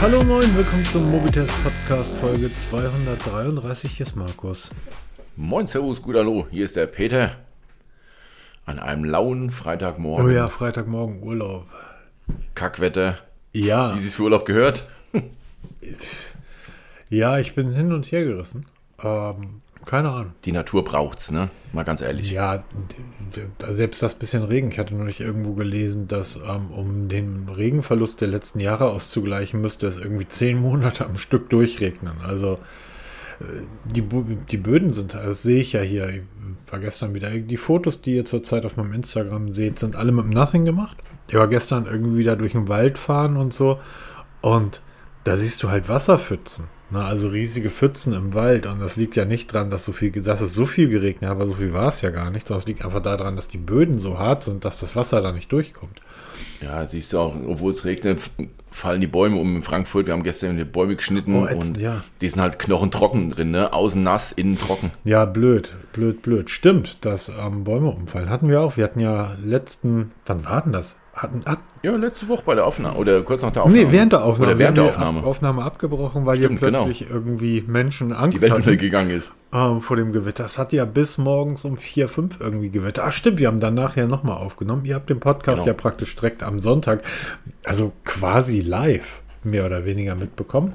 Hallo moin, willkommen zum Mobitest Podcast Folge 233. Hier ist Markus. Moin, Servus, gut Hallo, hier ist der Peter. An einem lauen Freitagmorgen. Oh ja, Freitagmorgen Urlaub. Kackwetter. Ja, Wie sie es für Urlaub gehört. ja, ich bin hin und her gerissen. Ähm, keine Ahnung. Die Natur braucht's, ne? Mal ganz ehrlich. Ja, selbst das bisschen Regen. Ich hatte neulich irgendwo gelesen, dass ähm, um den Regenverlust der letzten Jahre auszugleichen, müsste es irgendwie zehn Monate am Stück durchregnen. Also äh, die, die Böden sind, das sehe ich ja hier, ich war gestern wieder, die Fotos, die ihr zurzeit auf meinem Instagram seht, sind alle mit Nothing gemacht. Ich war gestern irgendwie wieder durch den Wald fahren und so und da siehst du halt Wasserpfützen. Ne? Also riesige Pfützen im Wald. Und das liegt ja nicht dran, dass so viel, dass es so viel geregnet hat, aber so viel war es ja gar nicht. Sondern es liegt einfach daran, dass die Böden so hart sind, dass das Wasser da nicht durchkommt. Ja, siehst du auch, obwohl es regnet, fallen die Bäume um in Frankfurt. Wir haben gestern die Bäume geschnitten Oh, ätzend, und ja. die sind halt knochentrocken drin, ne? Außen nass, innen trocken. Ja, blöd, blöd, blöd. Stimmt, dass ähm, Bäume umfallen. Hatten wir auch. Wir hatten ja letzten, wann war denn das? Hatten, hat, Ja, letzte Woche bei der Aufnahme oder kurz nach der Aufnahme. nee, während der Aufnahme. Oder während der Aufnahme. Ab Aufnahme abgebrochen, weil Stimmt, hier genau. plötzlich irgendwie Menschen Angst die Welt hatten. untergegangen ist. ähm, vor dem Gewitter. Es hat ja bis morgens um 4, 5 irgendwie Gewitter. Ah, stimmt, wir haben dann nachher nochmal aufgenommen. Ihr habt den Podcast Genau. ja praktisch direkt am Sonntag, also quasi live, mehr oder weniger mitbekommen.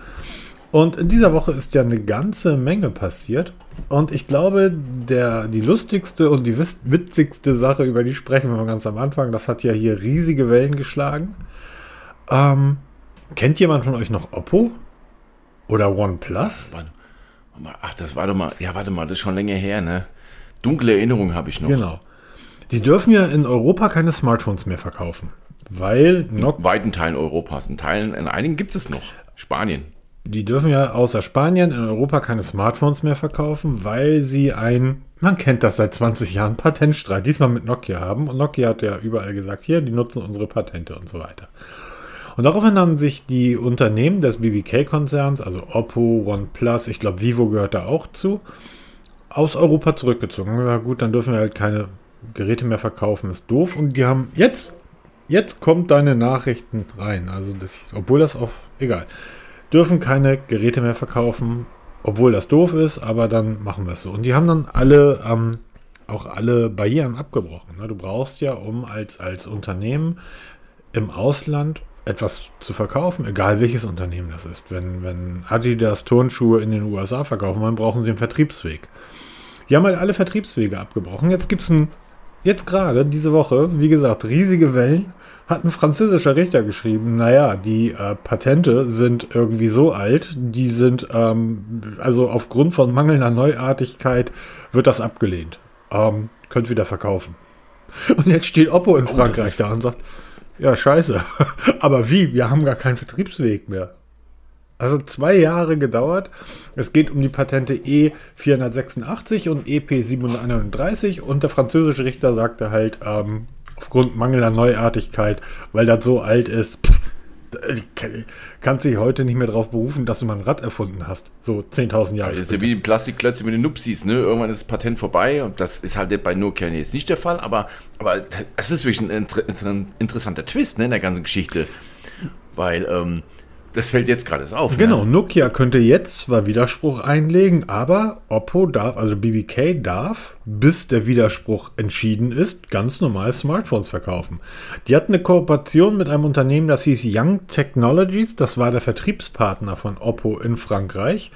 Und in dieser Woche ist ja eine ganze Menge passiert. Und ich glaube, der, die lustigste und die witzigste Sache, über die sprechen wir ganz am Anfang, das hat ja hier riesige Wellen geschlagen. Ähm, kennt jemand von euch noch Oppo? Oder OnePlus? Ach, das war doch mal, ja, warte mal, das ist schon länger her, ne? Dunkle Erinnerungen habe ich noch. Genau. Die dürfen ja in Europa keine Smartphones mehr verkaufen, weil Nokia, In weiten Teilen Europas. In Teilen, in einigen gibt es noch. Spanien. Die dürfen ja außer Spanien in Europa keine Smartphones mehr verkaufen, weil sie ein, man kennt das seit 20 Jahren, Patentstreit, diesmal mit Nokia haben. Und Nokia hat ja überall gesagt, hier, die nutzen unsere Patente und so weiter. Und daraufhin haben sich die Unternehmen des BBK-Konzerns, also Oppo, OnePlus, ich glaube Vivo gehört da auch zu, aus Europa zurückgezogen. Und gesagt, gut, dann dürfen wir halt keine Geräte mehr verkaufen, ist doof. Und die haben jetzt, jetzt kommt deine Nachrichten rein. Also das, obwohl das auf, egal, dürfen keine Geräte mehr verkaufen, obwohl das doof ist, aber dann machen wir es so. Und die haben dann alle, ähm, auch alle Barrieren abgebrochen. Ne? Du brauchst ja, um als, als Unternehmen im Ausland etwas zu verkaufen, egal welches Unternehmen das ist. Wenn, wenn Adidas Turnschuhe in den USA verkaufen wollen, brauchen sie einen Vertriebsweg. Die haben halt alle Vertriebswege abgebrochen. Jetzt gibt es ein, jetzt gerade, diese Woche, wie gesagt, riesige Wellen, hat ein französischer Richter geschrieben, naja, die äh, Patente sind irgendwie so alt, die sind, ähm, also aufgrund von mangelnder Neuartigkeit wird das abgelehnt. Ähm, könnt wieder verkaufen. Und jetzt steht Oppo in das Frankreich da und sagt, ja, scheiße. Aber wie? Wir haben gar keinen Vertriebsweg mehr. Also zwei Jahre gedauert. Es geht um die Patente E486 und E EP731 und der französische Richter sagte halt, ähm, aufgrund mangelnder Neuartigkeit, weil das so alt ist, pff, äh, kannst dich heute nicht mehr darauf berufen, dass du mal ein Rad erfunden hast. So 10.000 Jahre Das ist ja wie die Plastikklötze mit den Nupsis, ne? Irgendwann ist das Patent vorbei und das ist halt bei Nokia jetzt nicht der Fall, aber, aber es ist wirklich ein inter ein interessanter Twist, ne, in der ganzen Geschichte. Weil, ähm, das fällt jetzt gerade auf. Genau, Ne? Nokia könnte jetzt zwar Widerspruch einlegen, aber Oppo darf, also BBK darf, bis der Widerspruch entschieden ist, ganz normal Smartphones verkaufen. Die hatten eine Kooperation mit einem Unternehmen, das hieß Young Technologies, das war der Vertriebspartner von Oppo in Frankreich.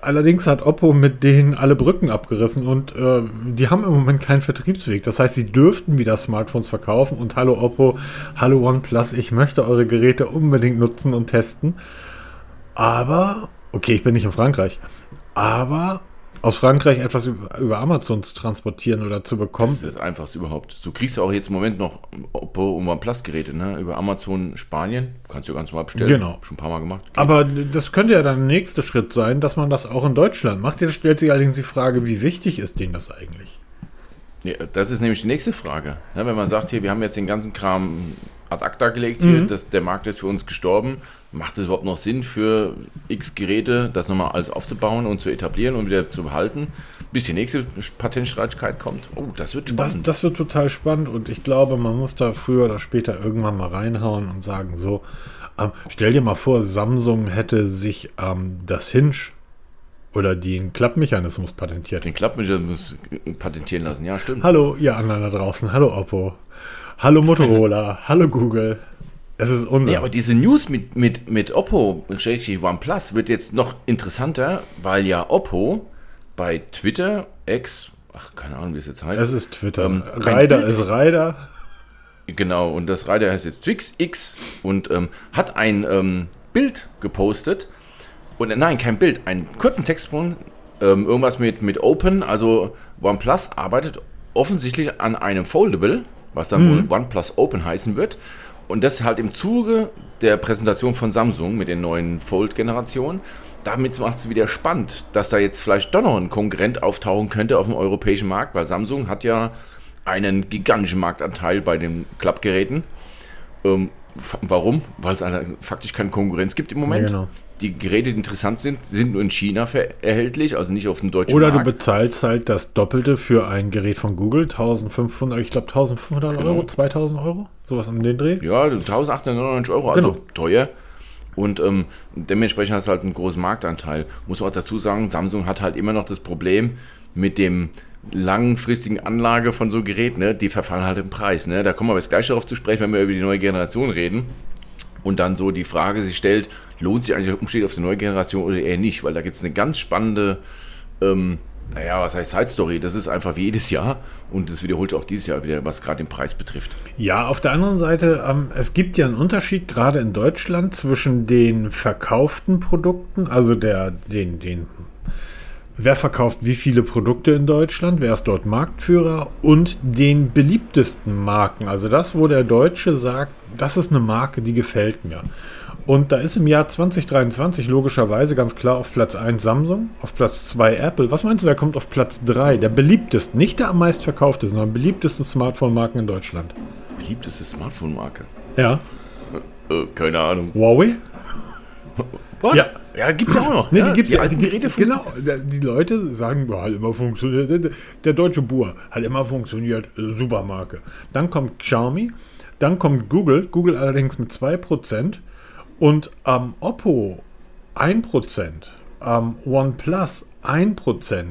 Allerdings hat Oppo mit denen alle Brücken abgerissen und äh, die haben im Moment keinen Vertriebsweg. Das heißt, sie dürften wieder Smartphones verkaufen und hallo Oppo, hallo OnePlus, ich möchte eure Geräte unbedingt nutzen und testen. Aber, okay, ich bin nicht in Frankreich, aber aus Frankreich etwas über, Amazon zu transportieren oder zu bekommen, Das ist das Einfachste überhaupt. Du kriegst ja auch jetzt im Moment noch Oppo und OnePlus-Geräte, ne? Über Amazon Spanien. Kannst du ganz normal bestellen. Genau. Schon ein paar Mal gemacht. Geht. Aber das könnte ja dann der nächste Schritt sein, dass man das auch in Deutschland macht. Jetzt stellt sich allerdings die Frage, wie wichtig ist denen das eigentlich? Ja, das ist nämlich die nächste Frage. Ja, wenn man sagt, hier, wir haben jetzt den ganzen Kram ad acta gelegt, hier, das, der Markt ist für uns gestorben, macht es überhaupt noch Sinn für x Geräte, das nochmal alles aufzubauen und zu etablieren und wieder zu behalten, bis die nächste Patentstreitigkeit kommt? Oh, das wird Das, spannend. das wird total spannend und ich glaube, man muss da früher oder später irgendwann mal reinhauen und sagen, so, Ähm, stell dir mal vor, Samsung hätte sich ähm, das Hinge oder den Klappmechanismus patentiert. Den Klappmechanismus patentieren lassen, ja, stimmt. Hallo, ihr anderen da draußen. Hallo Oppo. Hallo Motorola. hallo Google. Es ist unser. Ja, aber diese News mit, mit, mit Oppo, OnePlus, wird jetzt noch interessanter, weil ja Oppo bei Twitter, X, ach, keine Ahnung, wie es jetzt heißt. Es ist Twitter. Ähm, Rider ist Rider. Genau, und das Rider heißt jetzt Twix X und ähm, hat ein ähm, Bild gepostet. Und äh, nein, kein Bild, einen kurzen Textsprung, ähm, irgendwas mit, mit Open, also OnePlus arbeitet offensichtlich an einem Foldable, was dann mhm. wohl OnePlus Open heißen wird. Und das halt im Zuge der Präsentation von Samsung mit den neuen Fold-Generationen. Damit macht es wieder spannend, dass da jetzt vielleicht doch noch ein Konkurrent auftauchen könnte auf dem europäischen Markt, weil Samsung hat ja einen gigantischen Marktanteil bei den Klappgeräten. Ähm, warum? Weil es faktisch keine Konkurrenz gibt im Moment. Ja, genau. Die Geräte, die interessant sind, sind nur in China erhältlich, also nicht auf dem deutschen Oder Markt. Oder du bezahlst halt das Doppelte für ein Gerät von Google, 1500, ich glaube 1500 genau. Euro, 2000 Euro, sowas um den Dreh. Ja, 1899 Euro, also genau. teuer. Und ähm, dementsprechend hast du halt einen großen Marktanteil. Muss auch dazu sagen, Samsung hat halt immer noch das Problem mit dem langfristigen Anlage von so Geräten, ne, die verfallen halt im Preis. Ne? Da kommen wir jetzt gleich darauf zu sprechen, wenn wir über die neue Generation reden. Und dann so die Frage sich stellt, lohnt sich eigentlich der Umstieg auf die neue Generation oder eher nicht? Weil da gibt es eine ganz spannende, ähm, naja, was heißt Side Story? Das ist einfach wie jedes Jahr und das wiederholt auch dieses Jahr wieder, was gerade den Preis betrifft. Ja, auf der anderen Seite, ähm, es gibt ja einen Unterschied gerade in Deutschland zwischen den verkauften Produkten, also der, den, den wer verkauft wie viele Produkte in Deutschland, wer ist dort Marktführer und den beliebtesten Marken. Also das, wo der Deutsche sagt, das ist eine Marke, die gefällt mir. Und da ist im Jahr 2023 logischerweise ganz klar auf Platz 1 Samsung, auf Platz 2 Apple. Was meinst du, wer kommt auf Platz 3? Der beliebteste, nicht der am meisten verkaufte, sondern beliebtesten Smartphone-Marken in Deutschland. Beliebteste Smartphone-Marke? Ja. Äh, äh, keine Ahnung. Huawei? Was? Ja. Ja, gibt's auch noch. Nee, ja, die gibt's die ja. Die Geräte genau. Die Leute sagen, ja, hat immer funktioniert. Der deutsche Bur hat immer funktioniert. Supermarke. Dann kommt Xiaomi. Dann kommt Google. Google allerdings mit 2%. Und ähm, Oppo 1%. Ähm, OnePlus 1%.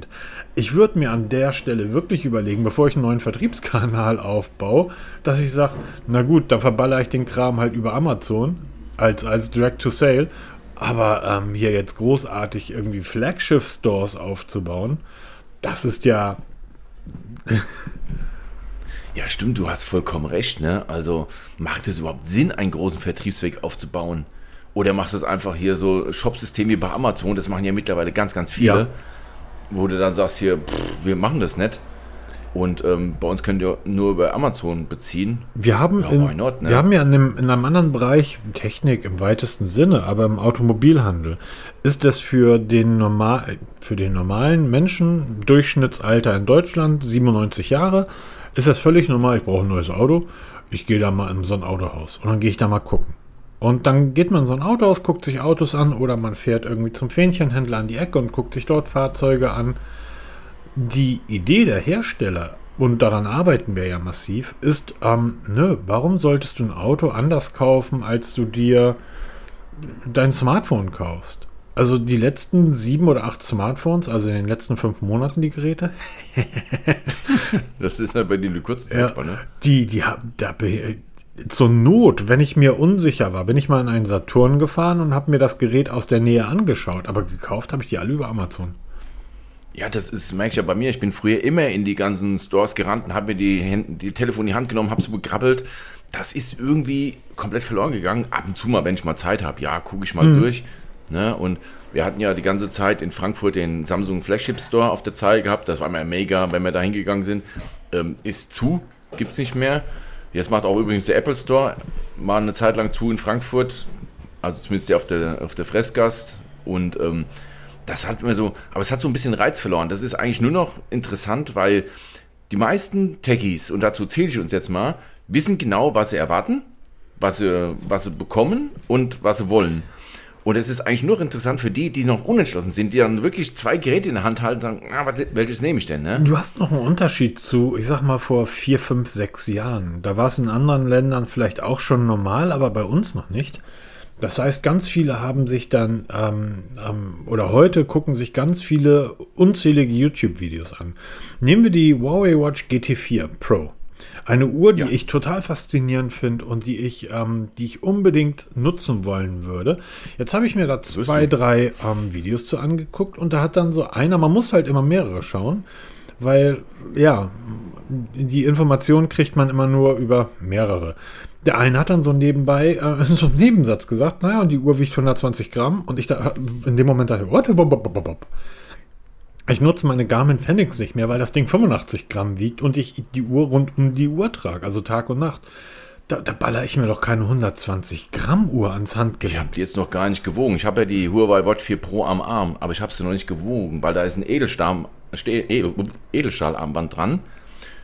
Ich würde mir an der Stelle wirklich überlegen, bevor ich einen neuen Vertriebskanal aufbaue, dass ich sage, na gut, dann verballere ich den Kram halt über Amazon als, als Direct to Sale aber ähm, hier jetzt großartig irgendwie Flagship-Stores aufzubauen, das ist ja. ja, stimmt, du hast vollkommen recht. Ne? Also macht es überhaupt Sinn, einen großen Vertriebsweg aufzubauen? Oder machst du es einfach hier so Shopsystem wie bei Amazon? Das machen ja mittlerweile ganz, ganz viele. Ja. Wo du dann sagst hier, pff, wir machen das nicht. Und ähm, bei uns könnt ihr nur über Amazon beziehen. Wir haben, ja, in, not, ne? wir haben ja in einem, in einem, anderen Bereich Technik im weitesten Sinne, aber im Automobilhandel ist das für den, normal, für den normalen Menschen, Durchschnittsalter in Deutschland, 97 Jahre, ist das völlig normal. Ich brauche ein neues Auto. Ich gehe da mal in so ein Autohaus und dann gehe ich da mal gucken. Und dann geht man in so ein Autohaus, guckt sich Autos an oder man fährt irgendwie zum Fähnchenhändler an die Ecke und guckt sich dort Fahrzeuge an die Idee der Hersteller, und daran arbeiten wir ja massiv, ist, ähm, ne, warum solltest du ein Auto anders kaufen, als du dir dein Smartphone kaufst? Also die letzten sieben oder acht Smartphones, also in den letzten fünf Monaten die Geräte. das ist ja bei dir eine kurze Zeitspanne. Ja, die, die haben, da, zur Not, wenn ich mir unsicher war, bin ich mal in einen Saturn gefahren und habe mir das Gerät aus der Nähe angeschaut, aber gekauft habe ich die alle über Amazon. Ja, das ist, merke ich ja bei mir. Ich bin früher immer in die ganzen Stores gerannt und habe mir die, Hand, die Telefon in die Hand genommen, habe so begrabbelt. Das ist irgendwie komplett verloren gegangen. Ab und zu mal, wenn ich mal Zeit habe, ja, gucke ich mal mhm. durch. Ne? Und wir hatten ja die ganze Zeit in Frankfurt den Samsung Flagship Store auf der Zahl gehabt. Das war immer mega, wenn wir da hingegangen sind. Ähm, ist zu, gibt es nicht mehr. Jetzt macht auch übrigens der Apple Store mal eine Zeit lang zu in Frankfurt. Also zumindest der auf der, auf der Fressgast. Und ähm, das hat mir so, aber es hat so ein bisschen Reiz verloren. Das ist eigentlich nur noch interessant, weil die meisten Techies, und dazu zähle ich uns jetzt mal, wissen genau, was sie erwarten, was sie, was sie bekommen und was sie wollen. Und es ist eigentlich nur interessant für die, die noch unentschlossen sind, die dann wirklich zwei Geräte in der Hand halten und sagen, ah, welches nehme ich denn? Ne? Du hast noch einen Unterschied zu, ich sag mal, vor vier, fünf, sechs Jahren. Da war es in anderen Ländern vielleicht auch schon normal, aber bei uns noch nicht Das heißt, ganz viele haben sich dann, ähm, ähm, oder heute gucken sich ganz viele unzählige YouTube-Videos an. Nehmen wir die Huawei Watch GT4 Pro. Eine Uhr, die ja. ich total faszinierend finde und die ich, ähm, die ich unbedingt nutzen wollen würde. Jetzt habe ich mir da zwei, drei ähm, Videos zu angeguckt und da hat dann so einer, man muss halt immer mehrere schauen, weil ja, die Information kriegt man immer nur über mehrere. Der eine hat dann so nebenbei äh, so einen Nebensatz gesagt, naja, und die Uhr wiegt 120 Gramm. Und ich da in dem Moment dachte, warte, ich nutze meine Garmin Fenix nicht mehr, weil das Ding 85 Gramm wiegt und ich die Uhr rund um die Uhr trage, also Tag und Nacht. Da, da baller ich mir doch keine 120 Gramm Uhr ans Handgelenk. Ich habe die jetzt noch gar nicht gewogen. Ich habe ja die Huawei Watch 4 Pro am Arm, aber ich habe sie noch nicht gewogen, weil da ist ein Edelstahl, Edelstahlarmband dran.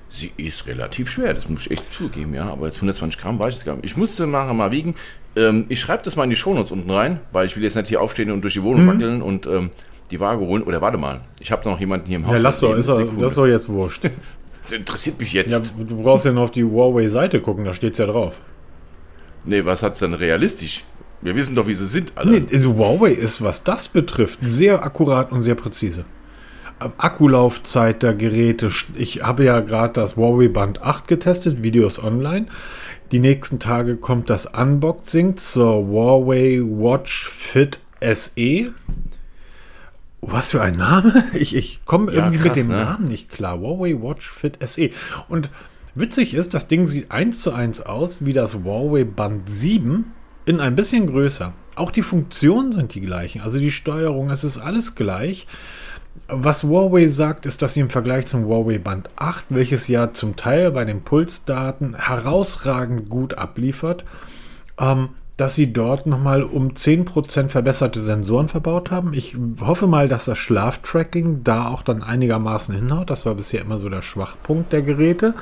Sie ist relativ schwer, das muss ich echt zugeben, ja. Aber jetzt 120 Gramm weiß ich es gar nicht. Ich musste nachher mal wiegen. Ähm, ich schreibe das mal in die Shownotes unten rein, weil ich will jetzt nicht hier aufstehen und durch die Wohnung mhm. wackeln und ähm, die Waage holen. Oder warte mal, ich habe noch jemanden hier im Haus. Ja, lass doch, ist er, das ist doch jetzt wurscht. Das interessiert mich jetzt. Ja, du brauchst ja nur auf die Huawei-Seite gucken, da steht es ja drauf. Nee, was hat es denn realistisch? Wir wissen doch, wie sie sind, alle. Nee, also Huawei ist, was das betrifft, sehr akkurat und sehr präzise. Akkulaufzeit der Geräte. Ich habe ja gerade das Huawei Band 8 getestet, Videos online. Die nächsten Tage kommt das Unboxing zur Huawei Watch Fit SE. Was für ein Name? Ich, ich komme ja, irgendwie krass, mit dem ne? Namen nicht klar. Huawei Watch Fit SE. Und witzig ist, das Ding sieht eins zu eins aus wie das Huawei Band 7 in ein bisschen größer. Auch die Funktionen sind die gleichen. Also die Steuerung, es ist alles gleich. Was Huawei sagt, ist, dass sie im Vergleich zum Huawei Band 8, welches ja zum Teil bei den Pulsdaten herausragend gut abliefert, ähm, dass sie dort nochmal um 10% verbesserte Sensoren verbaut haben. Ich hoffe mal, dass das Schlaftracking da auch dann einigermaßen hinhaut. Das war bisher immer so der Schwachpunkt der Geräte.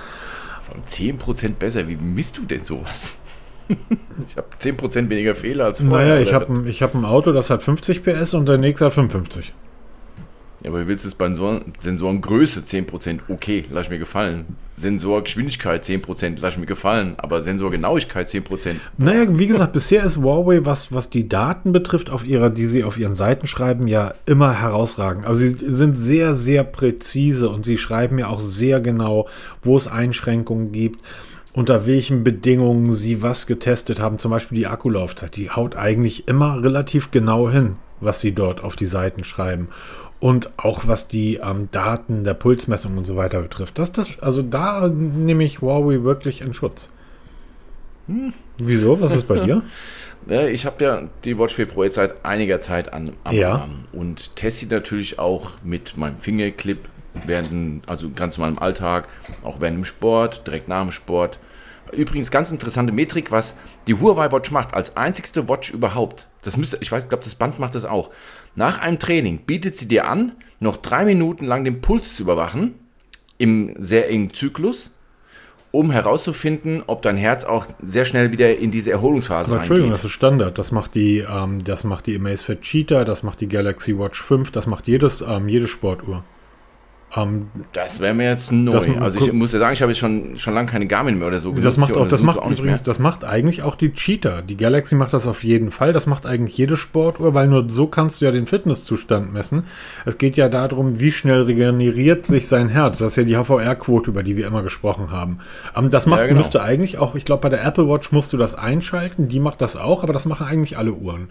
Von 10% besser, wie misst du denn sowas? ich habe 10% weniger Fehler als vorher. Naja, ich habe ich hab ein Auto, das hat 50 PS und der nächste hat 55. Ja, aber wie willst du es bei Sensorengröße 10%? Okay, lass mir gefallen. Sensorgeschwindigkeit 10%, lass mir gefallen. Aber Sensorgenauigkeit 10%. Naja, wie gesagt, bisher ist Huawei, was, was die Daten betrifft, auf ihrer, die sie auf ihren Seiten schreiben, ja immer herausragend. Also sie sind sehr, sehr präzise und sie schreiben ja auch sehr genau, wo es Einschränkungen gibt unter welchen Bedingungen sie was getestet haben, zum Beispiel die Akkulaufzeit, die haut eigentlich immer relativ genau hin, was sie dort auf die Seiten schreiben und auch was die ähm, Daten der Pulsmessung und so weiter betrifft. Das, das, also da nehme ich Huawei wirklich in Schutz. Hm. Wieso? Was ist bei dir? Ja, ich habe ja die Watch 4 Pro jetzt seit einiger Zeit an, am ja. Arm und teste sie natürlich auch mit meinem Fingerclip während, also ganz normal im Alltag, auch während dem Sport, direkt nach dem Sport. Übrigens ganz interessante Metrik, was die Huawei Watch macht, als einzigste Watch überhaupt. Das müsste, ich weiß, ich glaube, das Band macht das auch. Nach einem Training bietet sie dir an, noch drei Minuten lang den Puls zu überwachen, im sehr engen Zyklus, um herauszufinden, ob dein Herz auch sehr schnell wieder in diese Erholungsphase Aber Entschuldigung, reingeht. das ist Standard. Das macht die, ähm, das macht die Amazfit Cheetah, das macht die Galaxy Watch 5, das macht jedes, ähm, jede Sportuhr. Ähm, das wäre mir jetzt neu. Das, also ich muss ja sagen, ich habe jetzt schon, schon lange keine Garmin mehr oder so Das macht auch, das macht auch übrigens, das macht eigentlich auch die Cheetah. Die Galaxy macht das auf jeden Fall. Das macht eigentlich jede Sportuhr, weil nur so kannst du ja den Fitnesszustand messen. Es geht ja darum, wie schnell regeneriert sich sein Herz. Das ist ja die HVR-Quote, über die wir immer gesprochen haben. Ähm, das macht, ja, genau. müsste eigentlich auch, ich glaube, bei der Apple Watch musst du das einschalten. Die macht das auch, aber das machen eigentlich alle Uhren.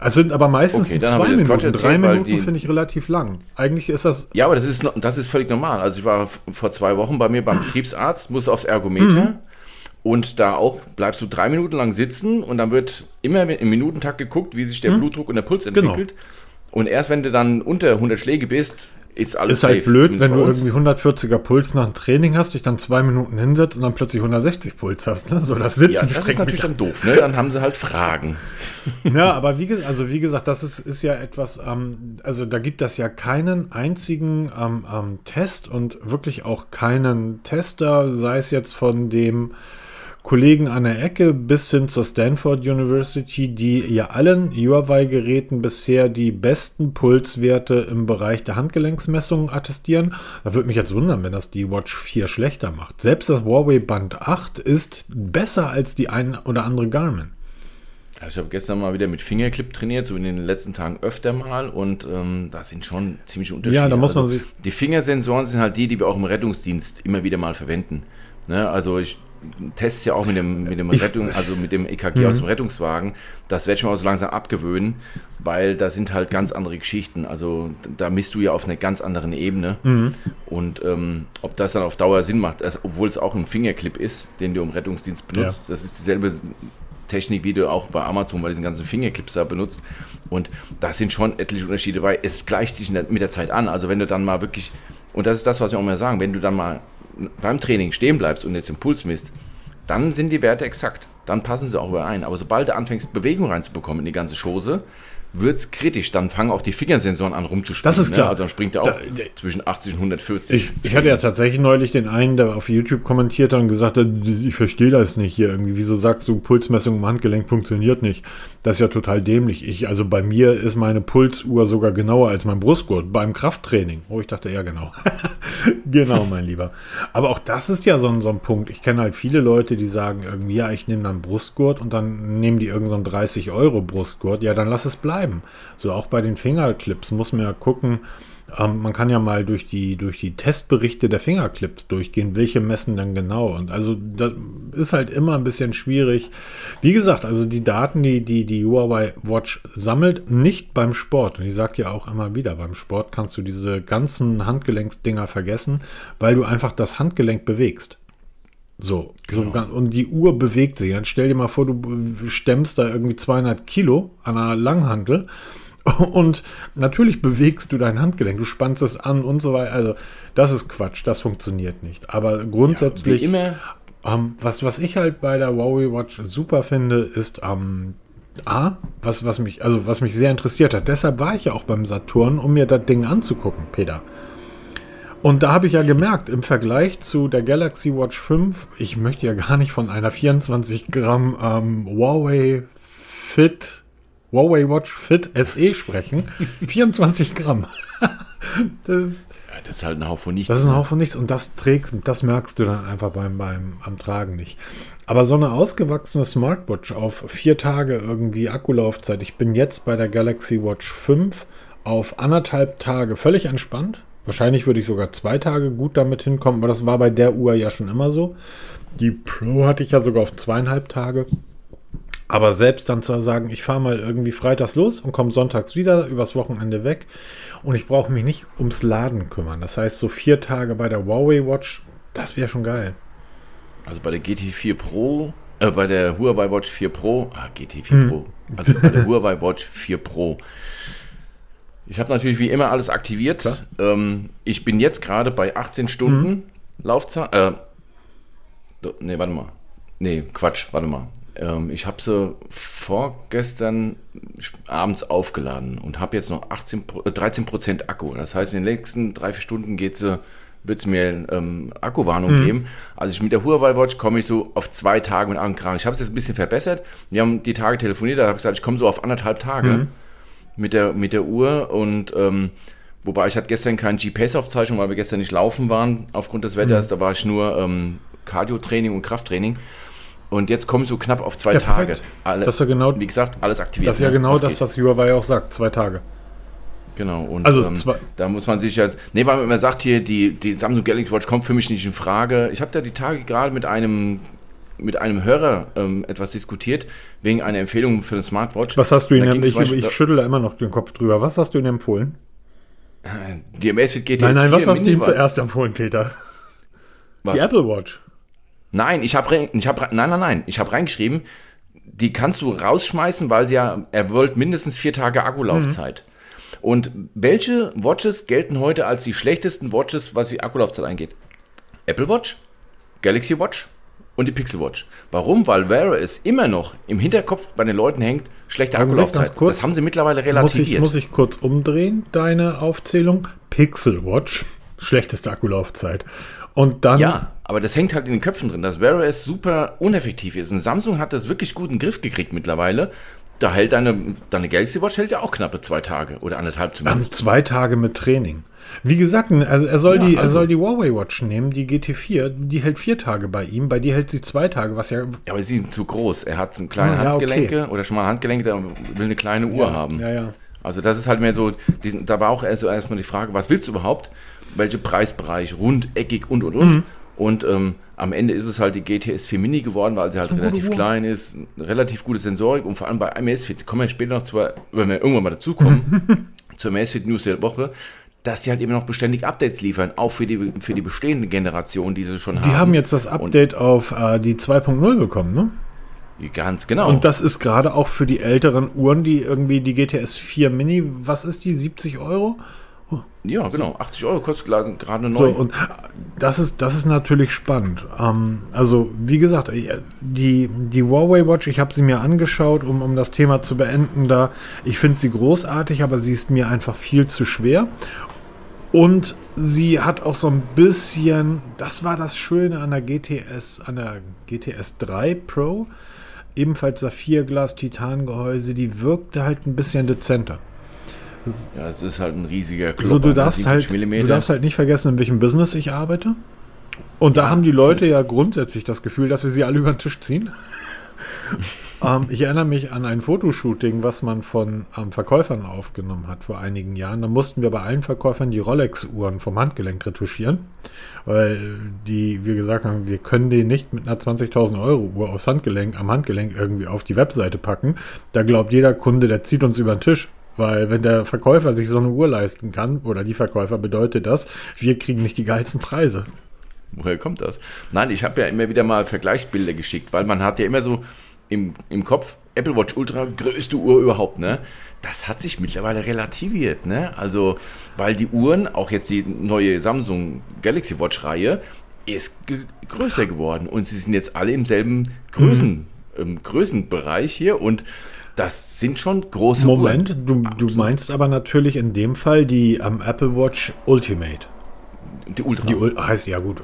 Es sind aber meistens okay, zwei Minuten. Erzählt, Drei Minuten finde ich relativ lang. Eigentlich ist das. Ja, aber das ist, das ist völlig normal. Also ich war vor zwei Wochen bei mir beim Betriebsarzt, muss aufs Ergometer. Mhm. Und da auch bleibst du drei Minuten lang sitzen und dann wird immer im Minutentakt geguckt, wie sich der mhm. Blutdruck und der Puls genau. entwickelt. Genau. Und erst wenn du dann unter 100 Schläge bist, ist alles Ist halt safe, blöd, wenn du irgendwie 140er Puls nach dem Training hast, dich dann zwei Minuten hinsetzt und dann plötzlich 160 Puls hast. Ne? So das Sitzen ja, das ist natürlich dann doof. Ne? Dann haben sie halt Fragen. Ja, aber wie, also wie gesagt, das ist, ist ja etwas, ähm, also da gibt es ja keinen einzigen ähm, ähm, Test und wirklich auch keinen Tester, sei es jetzt von dem Kollegen an der Ecke bis hin zur Stanford University, die ja allen Huawei-Geräten bisher die besten Pulswerte im Bereich der Handgelenksmessungen attestieren. Da würde mich jetzt wundern, wenn das die Watch 4 schlechter macht. Selbst das Huawei Band 8 ist besser als die ein oder andere Garmin. Also ich habe gestern mal wieder mit Fingerclip trainiert, so in den letzten Tagen öfter mal und ähm, da sind schon ziemliche Unterschiede. Ja, da muss man also, sich. Die Fingersensoren sind halt die, die wir auch im Rettungsdienst immer wieder mal verwenden. Ne? Also ich teste es ja auch mit dem, mit dem Rettung, also mit dem EKG aus dem mhm. Rettungswagen. Das werde ich mir auch so langsam abgewöhnen, weil da sind halt ganz andere Geschichten. Also da misst du ja auf einer ganz anderen Ebene. Mhm. Und ähm, ob das dann auf Dauer Sinn macht, also, obwohl es auch ein Fingerclip ist, den du im Rettungsdienst benutzt, ja. das ist dieselbe Technik, wie du auch bei Amazon bei diesen ganzen Fingerclips da benutzt. Und da sind schon etliche Unterschiede bei. Es gleicht sich mit der Zeit an. Also wenn du dann mal wirklich, und das ist das, was wir auch immer sagen, wenn du dann mal beim Training stehen bleibst und jetzt den Puls misst, dann sind die Werte exakt. Dann passen sie auch überein. Aber sobald du anfängst, Bewegung reinzubekommen in die ganze Chose, wird es kritisch. Dann fangen auch die Fingersensoren an rumzuspringen. Das ist ne? klar. Ne? Also dann springt er auch da, zwischen 80 und 140. Ich, ich, hatte ja tatsächlich neulich den einen, der auf YouTube kommentiert hat und gesagt hat, ich verstehe das nicht hier irgendwie. Wieso sagst du, Pulsmessung im Handgelenk funktioniert nicht? Das ist ja total dämlich. Ich, also bei mir ist meine Pulsuhr sogar genauer als mein Brustgurt beim Krafttraining. Oh, ich dachte, ja, genau. genau, mein Lieber. Aber auch das ist ja so ein, so ein Punkt. Ich kenne halt viele Leute, die sagen irgendwie, ja, ich nehme dann Brustgurt und dann nehmen die irgendeinen so 30 Euro Brustgurt. Ja, dann lass es bleiben bleiben. So auch bei den Fingerclips muss man ja gucken, ähm, man kann ja mal durch die, durch die Testberichte der Fingerclips durchgehen, welche messen dann genau. Und also das ist halt immer ein bisschen schwierig. Wie gesagt, also die Daten, die die, die Huawei Watch sammelt, nicht beim Sport. Und ich sage ja auch immer wieder, beim Sport kannst du diese ganzen Handgelenksdinger vergessen, weil du einfach das Handgelenk bewegst. So, genau. so, und die Uhr bewegt sich. Dann stell dir mal vor, du stemmst da irgendwie 200 Kilo an einer Langhantel und natürlich bewegst du dein Handgelenk, du spannst es an und so weiter. Also, das ist Quatsch, das funktioniert nicht. Aber grundsätzlich, ja, immer. Ähm, was, was ich halt bei der Huawei Watch super finde, ist ähm, A, was, was mich, also was mich sehr interessiert hat. Deshalb war ich ja auch beim Saturn, um mir das Ding anzugucken, Peter. Und da habe ich ja gemerkt, im Vergleich zu der Galaxy Watch 5, ich möchte ja gar nicht von einer 24 Gramm ähm, Huawei Fit, Huawei Watch Fit SE sprechen. 24 Gramm. das, ja, das ist halt ein Haufen nichts. Das ist ein ne? Haufen nichts und das trägst, das merkst du dann einfach beim, beim am Tragen nicht. Aber so eine ausgewachsene Smartwatch auf vier Tage irgendwie Akkulaufzeit. Ich bin jetzt bei der Galaxy Watch 5 auf anderthalb Tage völlig entspannt. Wahrscheinlich würde ich sogar zwei Tage gut damit hinkommen, aber das war bei der Uhr ja schon immer so. Die Pro hatte ich ja sogar auf zweieinhalb Tage. Aber selbst dann zu sagen, ich fahre mal irgendwie freitags los und komme sonntags wieder, übers Wochenende weg und ich brauche mich nicht ums Laden kümmern. Das heißt, so vier Tage bei der Huawei Watch, das wäre schon geil. Also bei der GT4 Pro, äh, bei der Huawei Watch 4 Pro, ah, GT4 hm. Pro, also bei der Huawei Watch 4 Pro ich habe natürlich wie immer alles aktiviert. Ähm, ich bin jetzt gerade bei 18 Stunden mhm. Laufzeit. Äh, ne, warte mal. Ne, Quatsch, warte mal. Ähm, ich habe sie vorgestern abends aufgeladen und habe jetzt noch 18, äh, 13% Akku. Das heißt, in den nächsten drei, vier Stunden geht sie wird es mir ähm, Akkuwarnung mhm. geben. Also ich, mit der Huawei Watch komme ich so auf zwei Tage mit Krank. Ich habe es jetzt ein bisschen verbessert. Wir haben die Tage telefoniert, da habe ich gesagt, ich komme so auf anderthalb Tage. Mhm mit der, mit der Uhr und ähm, wobei ich hatte gestern keine GPS-Aufzeichnung, weil wir gestern nicht laufen waren aufgrund des Wetters, mhm. da war ich nur ähm, Cardio-Training und Krafttraining. Und jetzt kommen so knapp auf zwei ja, Tage. Alle, das ist ja genau, wie gesagt, alles aktiviert. Das ist ja ne? genau was das, geht. was Huawei auch sagt, zwei Tage. Genau, und also, ähm, da muss man sich jetzt, nee, weil man sagt hier, die, die Samsung Galaxy Watch kommt für mich nicht in Frage. Ich habe da die Tage gerade mit einem mit einem Hörer ähm, etwas diskutiert, wegen einer Empfehlung für eine Smartwatch. Was hast du ihm ich, ich, ich schüttel da immer noch den Kopf drüber. Was hast du ihm empfohlen? Die Amazfit GT Nein, nein, was hast du ihm zuerst empfohlen, Peter? Was? Die Apple Watch. Nein, ich habe ich hab, nein, nein, nein, ich habe reingeschrieben, die kannst du rausschmeißen, weil sie ja, er wollte mindestens vier Tage Akkulaufzeit. Mhm. Und welche Watches gelten heute als die schlechtesten Watches, was die Akkulaufzeit angeht? Apple Watch, Galaxy Watch, und die Pixel Watch. Warum? Weil Wear es immer noch im Hinterkopf bei den Leuten hängt, schlechte Akkulaufzeit. Das haben sie mittlerweile relativiert. Muss ich, muss ich kurz umdrehen, deine Aufzählung? Pixel Watch, schlechteste Akkulaufzeit. Und dann. Ja, aber das hängt halt in den Köpfen drin, dass Wear OS super uneffektiv ist. Und Samsung hat das wirklich gut in den Griff gekriegt mittlerweile. Da hält deine, deine Galaxy Watch hält ja auch knappe zwei Tage oder anderthalb zumindest. Ähm, zwei Tage mit Training. Wie gesagt, also er soll, ja, die, also. er soll die Huawei Watch nehmen, die GT4, die hält vier Tage bei ihm, bei dir hält sie zwei Tage, was ja. Ja, aber sie sind zu groß. Er hat kleine ah, Handgelenke ja, okay. oder schon mal Handgelenke, der will eine kleine Uhr ja, haben. Ja, ja. Also das ist halt mehr so, diesen, da war auch erst, erstmal die Frage, was willst du überhaupt? Welche Preisbereich, rund, eckig und und und. Mhm. Und ähm, am Ende ist es halt die GTS 4 Mini geworden, weil sie halt relativ klein ist, relativ gute Sensorik und vor allem bei Amazfit, kommen wir später noch zu, wenn wir irgendwann mal dazukommen, zur Amazfit News der Woche, dass sie halt immer noch beständig Updates liefern, auch für die, für die bestehende Generation, die sie schon die haben. Die haben jetzt das Update und auf äh, die 2.0 bekommen, ne? Ganz genau. Und das ist gerade auch für die älteren Uhren, die irgendwie die GTS 4 Mini, was ist die, 70 Euro? Ja, genau. 80 Euro kostet gerade neu. So, und das ist, das ist natürlich spannend. Ähm, also, wie gesagt, äh, die, die Huawei Watch, ich habe sie mir angeschaut, um, um das Thema zu beenden. Da, ich finde sie großartig, aber sie ist mir einfach viel zu schwer. Und sie hat auch so ein bisschen, das war das Schöne an der GTS, an der GTS 3 Pro, ebenfalls Saphirglas, Titangehäuse, die wirkte halt ein bisschen dezenter. Ja, es ist halt ein riesiger Klopper, so, du darfst halt, du darfst halt nicht vergessen, in welchem Business ich arbeite. Und da ja, haben die Leute ja grundsätzlich das Gefühl, dass wir sie alle über den Tisch ziehen. ähm, ich erinnere mich an ein Fotoshooting, was man von ähm, Verkäufern aufgenommen hat vor einigen Jahren. Da mussten wir bei allen Verkäufern die Rolex-Uhren vom Handgelenk retuschieren, weil die, wir gesagt haben, wir können die nicht mit einer 20.000 Euro Uhr aufs Handgelenk, am Handgelenk irgendwie auf die Webseite packen. Da glaubt jeder Kunde, der zieht uns über den Tisch. Weil wenn der Verkäufer sich so eine Uhr leisten kann, oder die Verkäufer, bedeutet das, wir kriegen nicht die geilsten Preise. Woher kommt das? Nein, ich habe ja immer wieder mal Vergleichsbilder geschickt, weil man hat ja immer so im, im Kopf, Apple Watch Ultra, größte Uhr überhaupt, ne? Das hat sich mittlerweile relativiert, ne? Also, weil die Uhren, auch jetzt die neue Samsung Galaxy Watch Reihe, ist größer geworden und sie sind jetzt alle im selben Größen, mhm. Größenbereich hier und das sind schon große Moment, Uhren. Moment, du, du meinst aber natürlich in dem Fall die am Apple Watch Ultimate. Die Ultra. Die Ul heißt ja gut.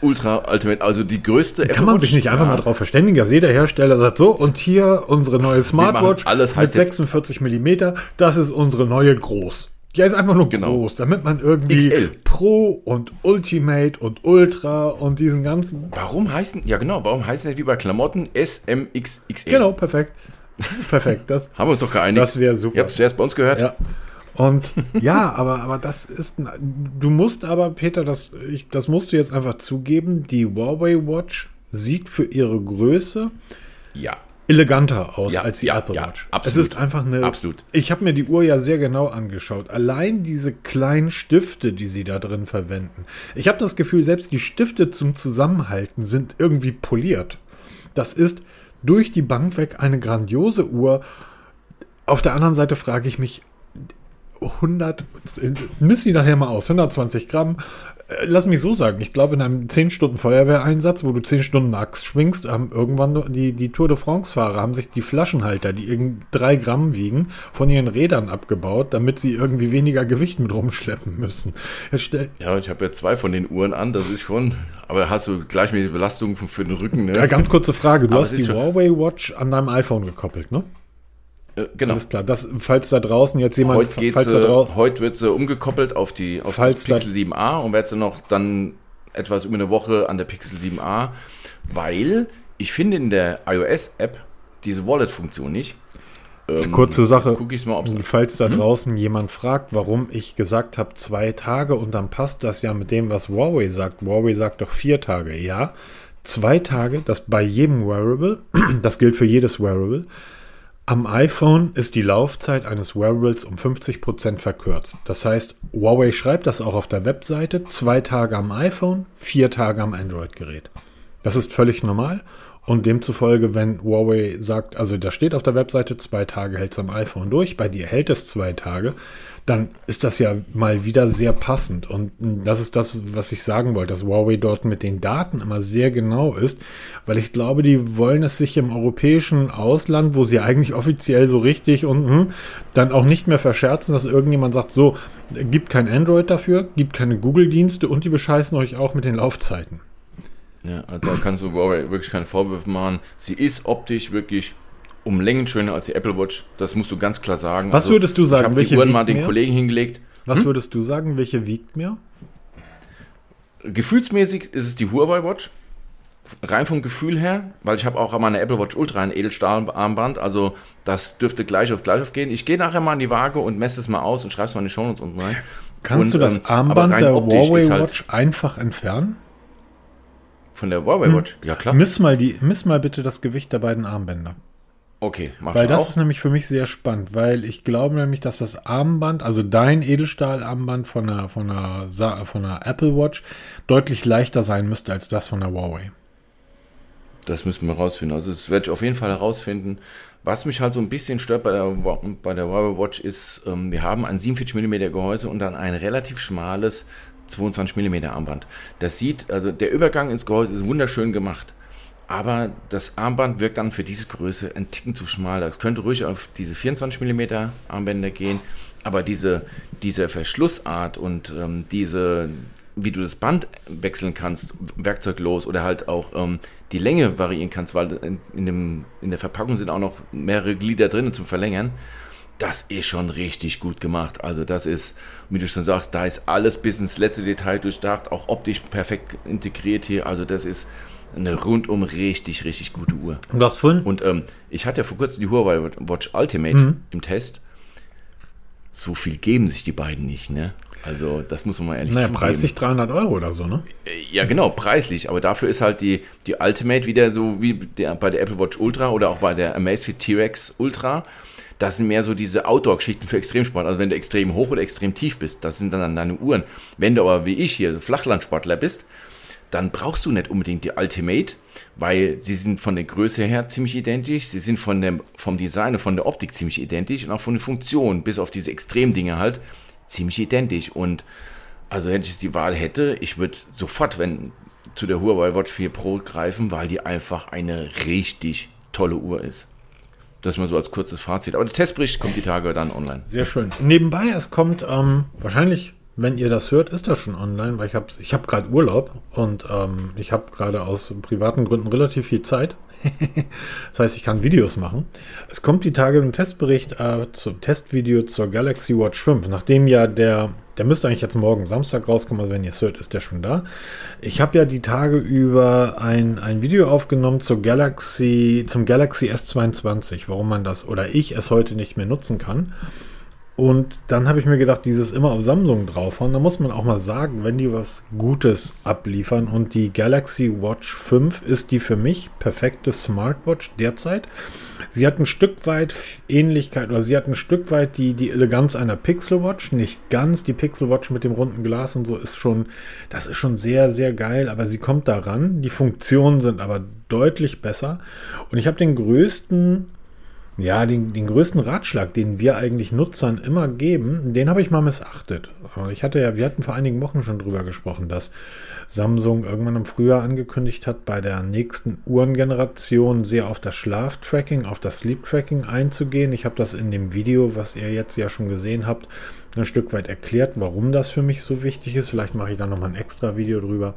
Ultra Ultimate, also die größte. Kann Apple man sich nicht einfach ja. mal drauf verständigen, dass jeder Hersteller sagt so und hier unsere neue Smartwatch alles mit 46 mm, das ist unsere neue Groß. Die ist einfach nur genau. groß, damit man irgendwie XL. Pro und Ultimate und Ultra und diesen ganzen. Warum heißen, ja genau, warum heißen die wie bei Klamotten SMXXL? Genau, perfekt. Perfekt. Das, Haben wir uns doch geeinigt. Das wäre super. Ihr habt es zuerst bei uns gehört. Ja. Und ja, aber, aber das ist. Du musst aber, Peter, das, ich, das musst du jetzt einfach zugeben. Die Huawei Watch sieht für ihre Größe ja. eleganter aus ja, als die ja, Apple Watch. absolut. Es ist einfach eine. Absolut. Ich habe mir die Uhr ja sehr genau angeschaut. Allein diese kleinen Stifte, die sie da drin verwenden. Ich habe das Gefühl, selbst die Stifte zum Zusammenhalten sind irgendwie poliert. Das ist durch die Bank weg eine grandiose Uhr. Auf der anderen Seite frage ich mich, 100, miss sie nachher mal aus, 120 Gramm. Äh, lass mich so sagen, ich glaube, in einem 10 Stunden Feuerwehreinsatz, wo du 10 Stunden Axt schwingst, haben irgendwann die, die Tour de France-Fahrer haben sich die Flaschenhalter, die irgendwie 3 Gramm wiegen, von ihren Rädern abgebaut, damit sie irgendwie weniger Gewicht mit rumschleppen müssen. Ja, ich habe ja zwei von den Uhren an, das ist schon, aber hast du gleichmäßige Belastung für den Rücken, ne? Ja, ganz kurze Frage, du aber hast die Huawei Watch an deinem iPhone gekoppelt, ne? Äh, genau. Alles klar. Das, falls da draußen jetzt jemand. Heute, falls da heute wird sie umgekoppelt auf die auf falls Pixel 7a und wird sie noch dann etwas über eine Woche an der Pixel 7a, weil ich finde in der iOS-App diese Wallet-Funktion nicht. Ähm, Kurze Sache, mal, falls da hm? draußen jemand fragt, warum ich gesagt habe zwei Tage und dann passt das ja mit dem, was Huawei sagt. Huawei sagt doch vier Tage. Ja, zwei Tage, das bei jedem Wearable, das gilt für jedes Wearable. Am iPhone ist die Laufzeit eines Wearables um 50% verkürzt. Das heißt, Huawei schreibt das auch auf der Webseite, zwei Tage am iPhone, vier Tage am Android-Gerät. Das ist völlig normal und demzufolge, wenn Huawei sagt, also da steht auf der Webseite, zwei Tage hält es am iPhone durch, bei dir hält es zwei Tage, dann ist das ja mal wieder sehr passend. Und das ist das, was ich sagen wollte, dass Huawei dort mit den Daten immer sehr genau ist, weil ich glaube, die wollen es sich im europäischen Ausland, wo sie eigentlich offiziell so richtig und hm, dann auch nicht mehr verscherzen, dass irgendjemand sagt, so, gibt kein Android dafür, gibt keine Google-Dienste und die bescheißen euch auch mit den Laufzeiten. Ja, also da kannst du Huawei wirklich keine Vorwürfe machen. Sie ist optisch wirklich um Längen schöner als die Apple Watch. Das musst du ganz klar sagen. Was würdest du sagen, Ich habe die Uhren mal den mehr? Kollegen hingelegt. Was würdest du sagen? Welche wiegt mehr? Gefühlsmäßig ist es die Huawei Watch. Rein vom Gefühl her, weil ich habe auch an meiner Apple Watch Ultra ein Edelstahlarmband, also das dürfte gleich auf gleich auf gehen. Ich gehe nachher mal in die Waage und messe es mal aus und schreibe es mal in die Shownotes unten rein. Kannst Und, du das ähm, Armband der Huawei halt- Watch einfach entfernen? Von der Huawei Watch? Ja klar. Miss mal, die, miss mal bitte das Gewicht der beiden Armbänder. Okay, mach Weil das auch. ist nämlich für mich sehr spannend, weil ich glaube nämlich, dass das Armband, also dein Edelstahlarmband von der, von Sa- von der Apple Watch deutlich leichter sein müsste als das von der Huawei. Das müssen wir rausfinden. Also das werde ich auf jeden Fall herausfinden. Was mich halt so ein bisschen stört bei der, bei der Huawei Watch ist, ähm, wir haben ein 47 mm Gehäuse und dann ein relativ schmales 22 mm Armband. Das sieht, also der Übergang ins Gehäuse ist wunderschön gemacht. Aber das Armband wirkt dann für diese Größe ein Ticken zu schmal. Das könnte ruhig auf diese 24 mm Armbänder gehen. Aber diese, diese Verschlussart und ähm, diese, wie du das Band wechseln kannst, werkzeuglos oder halt auch ähm, die Länge variieren kannst, weil in, in, dem, in der Verpackung sind auch noch mehrere Glieder drin zum Verlängern. Das ist schon richtig gut gemacht. Also das ist, wie du schon sagst, da ist alles bis ins letzte Detail durchdacht, auch optisch perfekt integriert hier. Also das ist eine rundum richtig, richtig gute Uhr. Und das vorhin? Und ähm, ich hatte ja vor kurzem die Huawei Watch Ultimate im Test. So viel geben sich die beiden nicht, ne? Also das muss man mal ehrlich Naja, zugeben. preislich 300 Euro oder so, ne? Ja, genau, preislich. Aber dafür ist halt die, die Ultimate wieder so wie der, bei der Apple Watch Ultra oder auch bei der Amazfit T-Rex Ultra. Das sind mehr so diese Outdoor-Geschichten für Extremsport. Also wenn du extrem hoch oder extrem tief bist, das sind dann deine Uhren. Wenn du aber wie ich hier Flachlandsportler bist, dann brauchst du nicht unbedingt die Ultimate, weil sie sind von der Größe her ziemlich identisch, sie sind von dem, vom Design und von der Optik ziemlich identisch und auch von den Funktionen, bis auf diese Extremdinge halt, ziemlich identisch. Und also wenn ich jetzt die Wahl hätte, ich würde sofort wenn, zu der Huawei Watch 4 Pro greifen, weil die einfach eine richtig tolle Uhr ist. Das mal so als kurzes Fazit. Aber der Testbericht kommt die Tage dann online. Sehr schön. Nebenbei, es kommt ähm, wahrscheinlich, wenn ihr das hört, ist das schon online, weil ich habe ich hab gerade Urlaub und ähm, ich habe gerade aus privaten Gründen relativ viel Zeit. das heißt, ich kann Videos machen. Es kommt die Tage ein Testbericht äh, zum Testvideo zur Galaxy Watch 5, nachdem ja der, der müsste eigentlich jetzt morgen Samstag rauskommen, also wenn ihr es hört, ist der schon da. Ich habe ja die Tage über ein, ein Video aufgenommen zur Galaxy, zum Galaxy S22, warum man das oder ich es heute nicht mehr nutzen kann. Und dann habe ich mir gedacht, dieses immer auf Samsung draufhauen, da muss man auch mal sagen, wenn die was Gutes abliefern. Und die Galaxy Watch 5 ist die für mich perfekte Smartwatch derzeit. Sie hat ein Stück weit Ähnlichkeit oder sie hat ein Stück weit die, die Eleganz einer Pixel Watch. Nicht ganz die Pixel Watch mit dem runden Glas und so ist schon, das ist schon sehr, sehr geil, aber sie kommt daran. Die Funktionen sind aber deutlich besser. Und ich habe den größten ja, den, den größten Ratschlag, den wir eigentlich Nutzern immer geben, den habe ich mal missachtet. Ich hatte ja, wir hatten vor einigen Wochen schon drüber gesprochen, dass Samsung irgendwann im Frühjahr angekündigt hat, bei der nächsten Uhrengeneration sehr auf das Schlaftracking, auf das Sleep-Tracking einzugehen. Ich habe das in dem Video, was ihr jetzt ja schon gesehen habt, ein Stück weit erklärt, warum das für mich so wichtig ist. Vielleicht mache ich da nochmal ein extra Video drüber.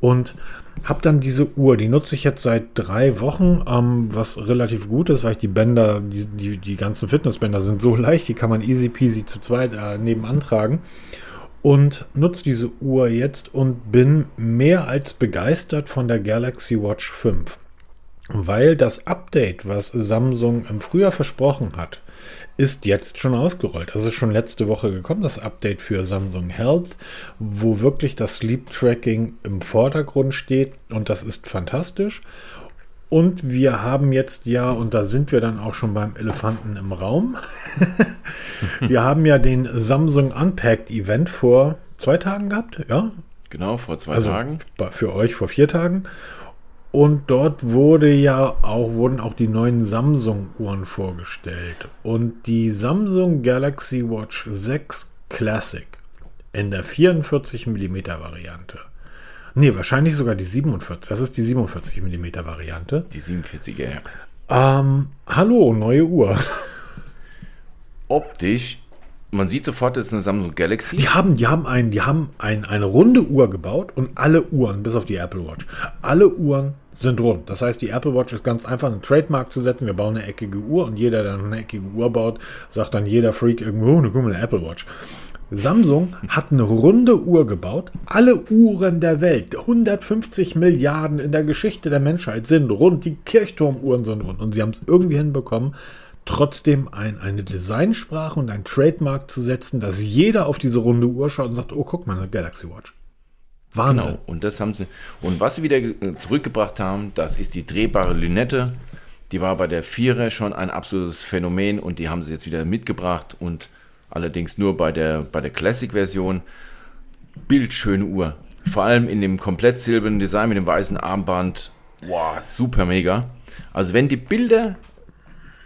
Und habe dann diese Uhr, die nutze ich jetzt seit drei Wochen, ähm, was relativ gut ist, weil ich die Bänder, die, die, die ganzen Fitnessbänder sind so leicht, die kann man easy peasy zu zweit äh, nebenan tragen. Und nutze diese Uhr jetzt und bin mehr als begeistert von der Galaxy Watch 5. Weil das Update, was Samsung im Frühjahr versprochen hat, ist jetzt schon ausgerollt. Also ist schon letzte Woche gekommen, das Update für Samsung Health, wo wirklich das Sleep Tracking im Vordergrund steht und das ist fantastisch. Und wir haben jetzt ja, und da sind wir dann auch schon beim Elefanten im Raum, wir haben ja den Samsung Unpacked Event vor zwei Tagen gehabt, ja, Genau, vor zwei also Tagen. für euch vor vier Tagen. Und dort wurde ja auch, wurden auch die neuen Samsung-Uhren vorgestellt. Und die Samsung Galaxy Watch 6 Classic in der 44 mm Variante. Nee, wahrscheinlich sogar die 47. Das ist die 47 mm Variante. Die 47er, ja. Ähm, hallo, neue Uhr. Optisch man sieht sofort, das ist eine Samsung Galaxy. Die haben, die haben, ein, die haben ein, eine runde Uhr gebaut und alle Uhren, bis auf die Apple Watch, alle Uhren sind rund. Das heißt, die Apple Watch ist ganz einfach, einen Trademark zu setzen. Wir bauen eine eckige Uhr und jeder, der eine eckige Uhr baut, sagt dann jeder Freak irgendwo, oh, guck mal, eine Apple Watch. Samsung hat eine runde Uhr gebaut. Alle Uhren der Welt, 150 Milliarden in der Geschichte der Menschheit sind rund. Die Kirchturmuhren sind rund. Und sie haben es irgendwie hinbekommen, trotzdem ein, eine Designsprache und ein Trademark zu setzen, dass jeder auf diese runde Uhr schaut und sagt, oh, guck mal, eine Galaxy Watch. Wahnsinn. Genau. Und das haben sie. Und was sie wieder zurückgebracht haben, das ist die drehbare Lünette. Die war bei der Vierer schon ein absolutes Phänomen und die haben sie jetzt wieder mitgebracht und allerdings nur bei der, bei der Classic-Version. Bildschöne Uhr. Vor allem in dem komplett silbernen Design mit dem weißen Armband. Wow, super mega. Also wenn die Bilder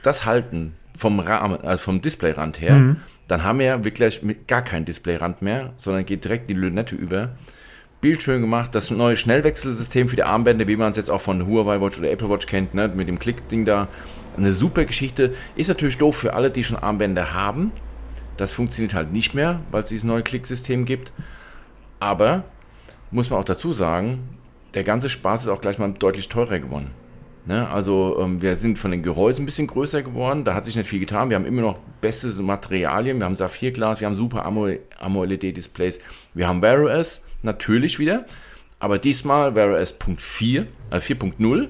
das halten vom Rahmen, also vom Displayrand her, mhm. dann haben wir ja wirklich gar kein Displayrand mehr, sondern geht direkt die Lünette über. Bildschön gemacht, das neue Schnellwechselsystem für die Armbänder, wie man es jetzt auch von Huawei Watch oder Apple Watch kennt, ne, mit dem Klick-Ding da. Eine super Geschichte. Ist natürlich doof für alle, die schon Armbänder haben. Das funktioniert halt nicht mehr, weil es dieses neue Klicksystem gibt. Aber muss man auch dazu sagen, der ganze Spaß ist auch gleich mal deutlich teurer geworden. Ne? Also ähm, wir sind von den Gehäusen ein bisschen größer geworden, da hat sich nicht viel getan. Wir haben immer noch beste Materialien, wir haben Saphirglas, wir haben super AMOLED-Displays, wir haben Wear OS, natürlich wieder, aber diesmal Wear OS Punkt 4, äh 4.0,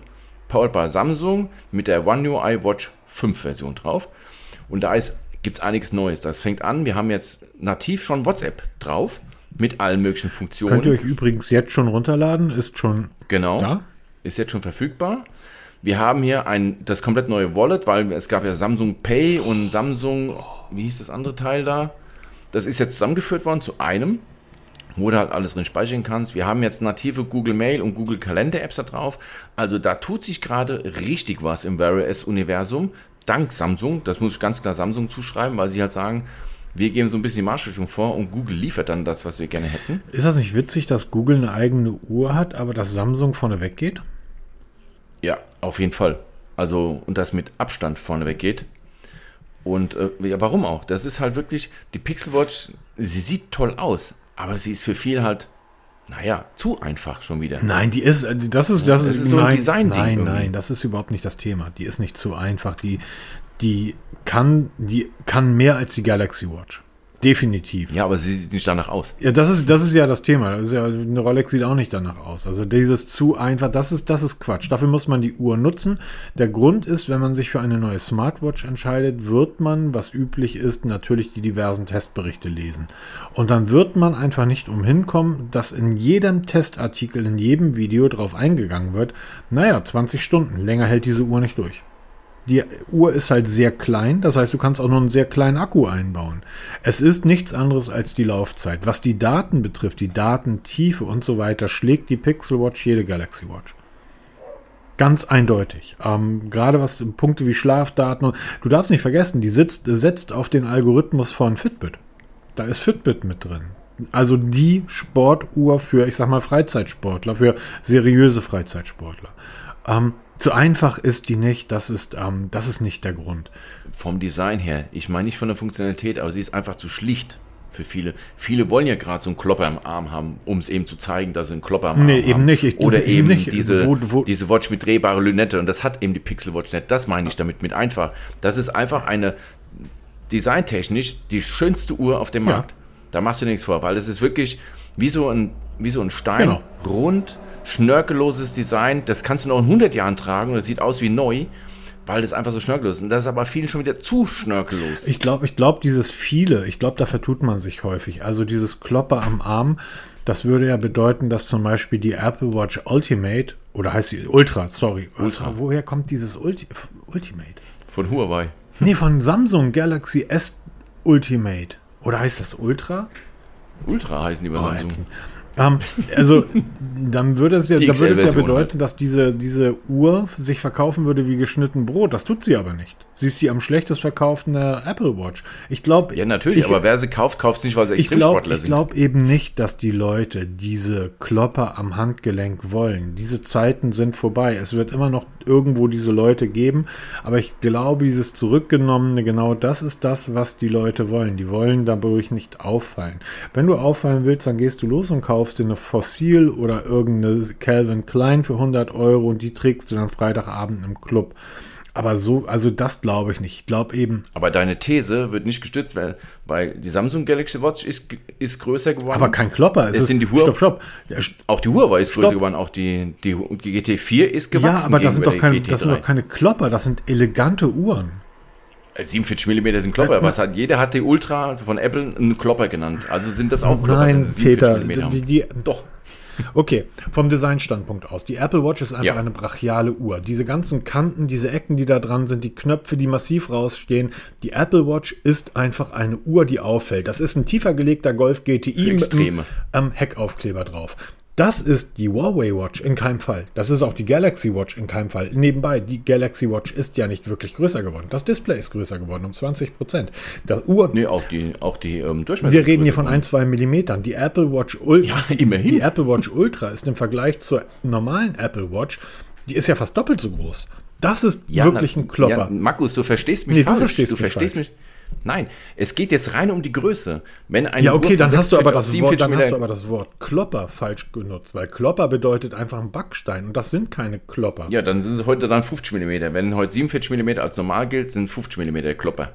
powered by Samsung mit der One UI Watch 5 Version drauf. Und da gibt es einiges Neues. Das fängt an, wir haben jetzt nativ schon WhatsApp drauf mit allen möglichen Funktionen. Könnt ihr euch übrigens jetzt schon runterladen, ist schon genau, da. Ist jetzt schon verfügbar. Wir haben hier ein, das komplett neue Wallet, weil es gab ja Samsung Pay und Samsung, wie hieß das andere Teil da? Das ist jetzt zusammengeführt worden zu einem, wo du halt alles drin speichern kannst. Wir haben jetzt native Google Mail und Google Kalender Apps da drauf. Also da tut sich gerade richtig was im Wear OS Universum dank Samsung, das muss ich ganz klar Samsung zuschreiben, weil sie halt sagen, wir geben so ein bisschen die Marschrichtung vor und Google liefert dann das, was wir gerne hätten. Ist das nicht witzig, dass Google eine eigene Uhr hat, aber dass Samsung vorne weggeht? Ja, auf jeden Fall. Also, und das mit Abstand vorne weggeht. Und äh, ja, warum auch? Das ist halt wirklich, die Pixel Watch, sie sieht toll aus, aber sie ist für viele halt naja, zu einfach schon wieder. Nein, die ist, äh, das ist, das, das ist, so ein Design. Nein, irgendwie. nein, das ist überhaupt nicht das Thema. Die ist nicht zu einfach. Die, die kann, die kann mehr als die Galaxy Watch. Definitiv. Ja, aber sie sieht nicht danach aus. Ja, das ist, das ist ja das Thema. Das ja, eine Rolex sieht auch nicht danach aus. Also dieses zu einfach, das ist, das ist Quatsch. Dafür muss man die Uhr nutzen. Der Grund ist, wenn man sich für eine neue Smartwatch entscheidet, wird man, was üblich ist, natürlich die diversen Testberichte lesen. Und dann wird man einfach nicht umhin kommen, dass in jedem Testartikel, in jedem Video drauf eingegangen wird, naja, 20 Stunden, länger hält diese Uhr nicht durch. Die Uhr ist halt sehr klein, das heißt, du kannst auch nur einen sehr kleinen Akku einbauen. Es ist nichts anderes als die Laufzeit. Was die Daten betrifft, die Datentiefe und so weiter, schlägt die Pixel Watch jede Galaxy Watch. Ganz eindeutig. Ähm, gerade was Punkte wie Schlafdaten und du darfst nicht vergessen, die sitzt, setzt auf den Algorithmus von Fitbit. Da ist Fitbit mit drin. Also die Sportuhr für, ich sag mal, Freizeitsportler, für seriöse Freizeitsportler. Ähm, zu einfach ist die nicht, das ist, ähm, das ist nicht der Grund. Vom Design her, ich meine nicht von der Funktionalität, aber sie ist einfach zu schlicht für viele. Viele wollen ja gerade so einen Klopper im Arm haben, um es eben zu zeigen, dass sie einen Klopper am nee, Arm eben haben. Nicht. Ich, Oder eben, nicht. Diese, wo, wo, diese Watch mit drehbarer Lünette und das hat eben die Pixel Watch nicht. Das meine ich damit mit einfach. Das ist einfach eine designtechnisch die schönste Uhr auf dem Markt. Ja. Da machst du nichts vor, weil es ist wirklich wie so ein, wie so ein Stein, genau. rund, schnörkelloses Design. Das kannst du noch in 100 Jahren tragen und das sieht aus wie neu, weil das einfach so schnörkellos ist. Und das ist aber vielen schon wieder zu schnörkellos. Ich glaube, ich glaube, dieses viele, ich glaube, da vertut man sich häufig. Also dieses Klopper am Arm, das würde ja bedeuten, dass zum Beispiel die Apple Watch Ultimate, oder heißt sie Ultra, sorry. Ultra. Also, woher kommt dieses Ulti Ultimate? Von Huawei. Nee, von Samsung Galaxy S Ultimate. Oder heißt das Ultra? Ultra heißen die bei oh, Samsung. Ähm, also, dann würde es ja, dann würde es ja bedeuten, dass diese, diese Uhr sich verkaufen würde wie geschnitten Brot. Das tut sie aber nicht. Sie ist die am schlechtest verkaufende Apple Watch. Ich glaube. Ja, natürlich, ich, aber wer sie kauft, kauft sie nicht, weil sie ich glaube Extremsportler sind. glaub eben nicht, dass die Leute diese Klopper am Handgelenk wollen. Diese Zeiten sind vorbei. Es wird immer noch irgendwo diese Leute geben, aber ich glaube, dieses zurückgenommene, genau das ist das, was die Leute wollen. Die wollen dadurch nicht auffallen. Wenn du auffallen willst, dann gehst du los und kaufst dir eine Fossil oder irgendeine Calvin Klein für 100 Euro und die trägst du dann Freitagabend im Club. Aber so, also das glaube ich nicht. Ich glaube eben, Aber deine These wird nicht gestützt, weil, weil die Samsung Galaxy Watch ist, ist größer geworden. aber kein Klopper. Es sind die Huawei- Stopp, stopp. Der auch die Huawei ist größer Stopp. geworden, auch die, die, die GT4 ist gewachsen. Ja, aber das sind, doch der das sind GT3. doch keine Klopper, das sind elegante Uhren. Äh, 47 mm sind Klopper. Was hat, jeder hat die Ultra von Apple einen Klopper genannt. Also sind das auch Klopper. Nein, wenn sie 47 Peter, die, die, doch. Okay, vom Designstandpunkt aus. Die Apple Watch ist einfach Ja. eine brachiale Uhr. Diese ganzen Kanten, diese Ecken, die da dran sind, die Knöpfe, die massiv rausstehen. Die Apple Watch ist einfach eine Uhr, die auffällt. Das ist ein tiefer gelegter Golf GTI mit einem ähm, Heckaufkleber drauf. Das ist die Huawei Watch in keinem Fall. Das ist auch die Galaxy Watch in keinem Fall. Nebenbei, die Galaxy Watch ist ja nicht wirklich größer geworden. Das Display ist größer geworden um 20 Prozent. Das Uhr, Nee, auch die, auch die ähm, Durchmesser. wir reden hier von ein, zwei Millimetern. Die Apple Watch Ultra, Ja, immerhin. die Apple Watch Ultra ist im Vergleich zur normalen Apple Watch, die ist ja fast doppelt so groß. Das ist Ja, wirklich na- ein Klopper. Ja, Markus, du verstehst mich Nee, du falsch. verstehst mich verstehst falsch. mich. Nein, es geht jetzt rein um die Größe. Wenn eine Ja, okay, dann hast du aber 46 auf das Wort, 47 dann hast du aber das Wort Klopper falsch genutzt, weil Klopper bedeutet einfach ein Backstein und das sind keine Klopper. Ja, dann sind es heute dann 50 mm. Wenn heute 47 mm als normal gilt, sind 50 mm Klopper.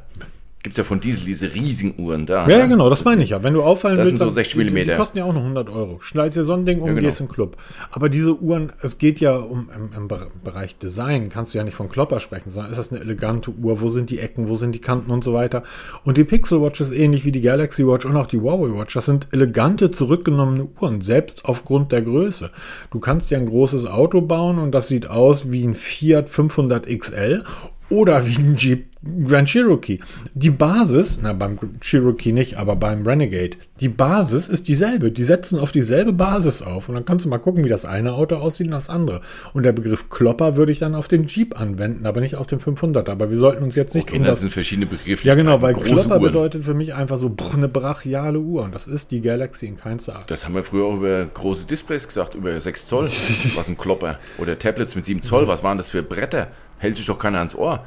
Gibt es ja von Diesel diese riesigen Uhren da. Ja, ja, ne? genau, das meine ich ja. Wenn du auffallen Das willst, sind so dann- 60 die, die Millimeter. kosten ja auch noch 100 Euro. Schnallst dir so ein Ding um, Ja, genau. gehst im Club. Aber diese Uhren, es geht ja um im, im Be- Bereich Design, kannst du ja nicht von Klopper sprechen, sondern ist das eine elegante Uhr? Wo sind die Ecken? Wo sind die Kanten und so weiter? Und die Pixel Watch ist ähnlich wie die Galaxy Watch und auch die Huawei Watch. Das sind elegante, zurückgenommene Uhren, selbst aufgrund der Größe. Du kannst dir ein großes Auto bauen und das sieht aus wie ein Fiat 500 XL oder wie ein Jeep Grand Cherokee. Die Basis, na beim Cherokee nicht, aber beim Renegade, die Basis ist dieselbe. Die setzen auf dieselbe Basis auf und dann kannst du mal gucken, wie das eine Auto aussieht und das andere. Und der Begriff Klopper würde ich dann auf den Jeep anwenden, aber nicht auf den 500er. Aber wir sollten uns jetzt nicht Okay, um das das sind verschiedene Begriffe. ja, genau, weil Klopper Uhren. bedeutet für mich einfach so eine brachiale Uhr. Und das ist die Galaxy in keinster Art. Das haben wir früher auch über große Displays gesagt, über 6 Zoll. was ein Klopper. Oder Tablets mit 7 Zoll, was waren das für Bretter? Hält sich doch keiner ans Ohr.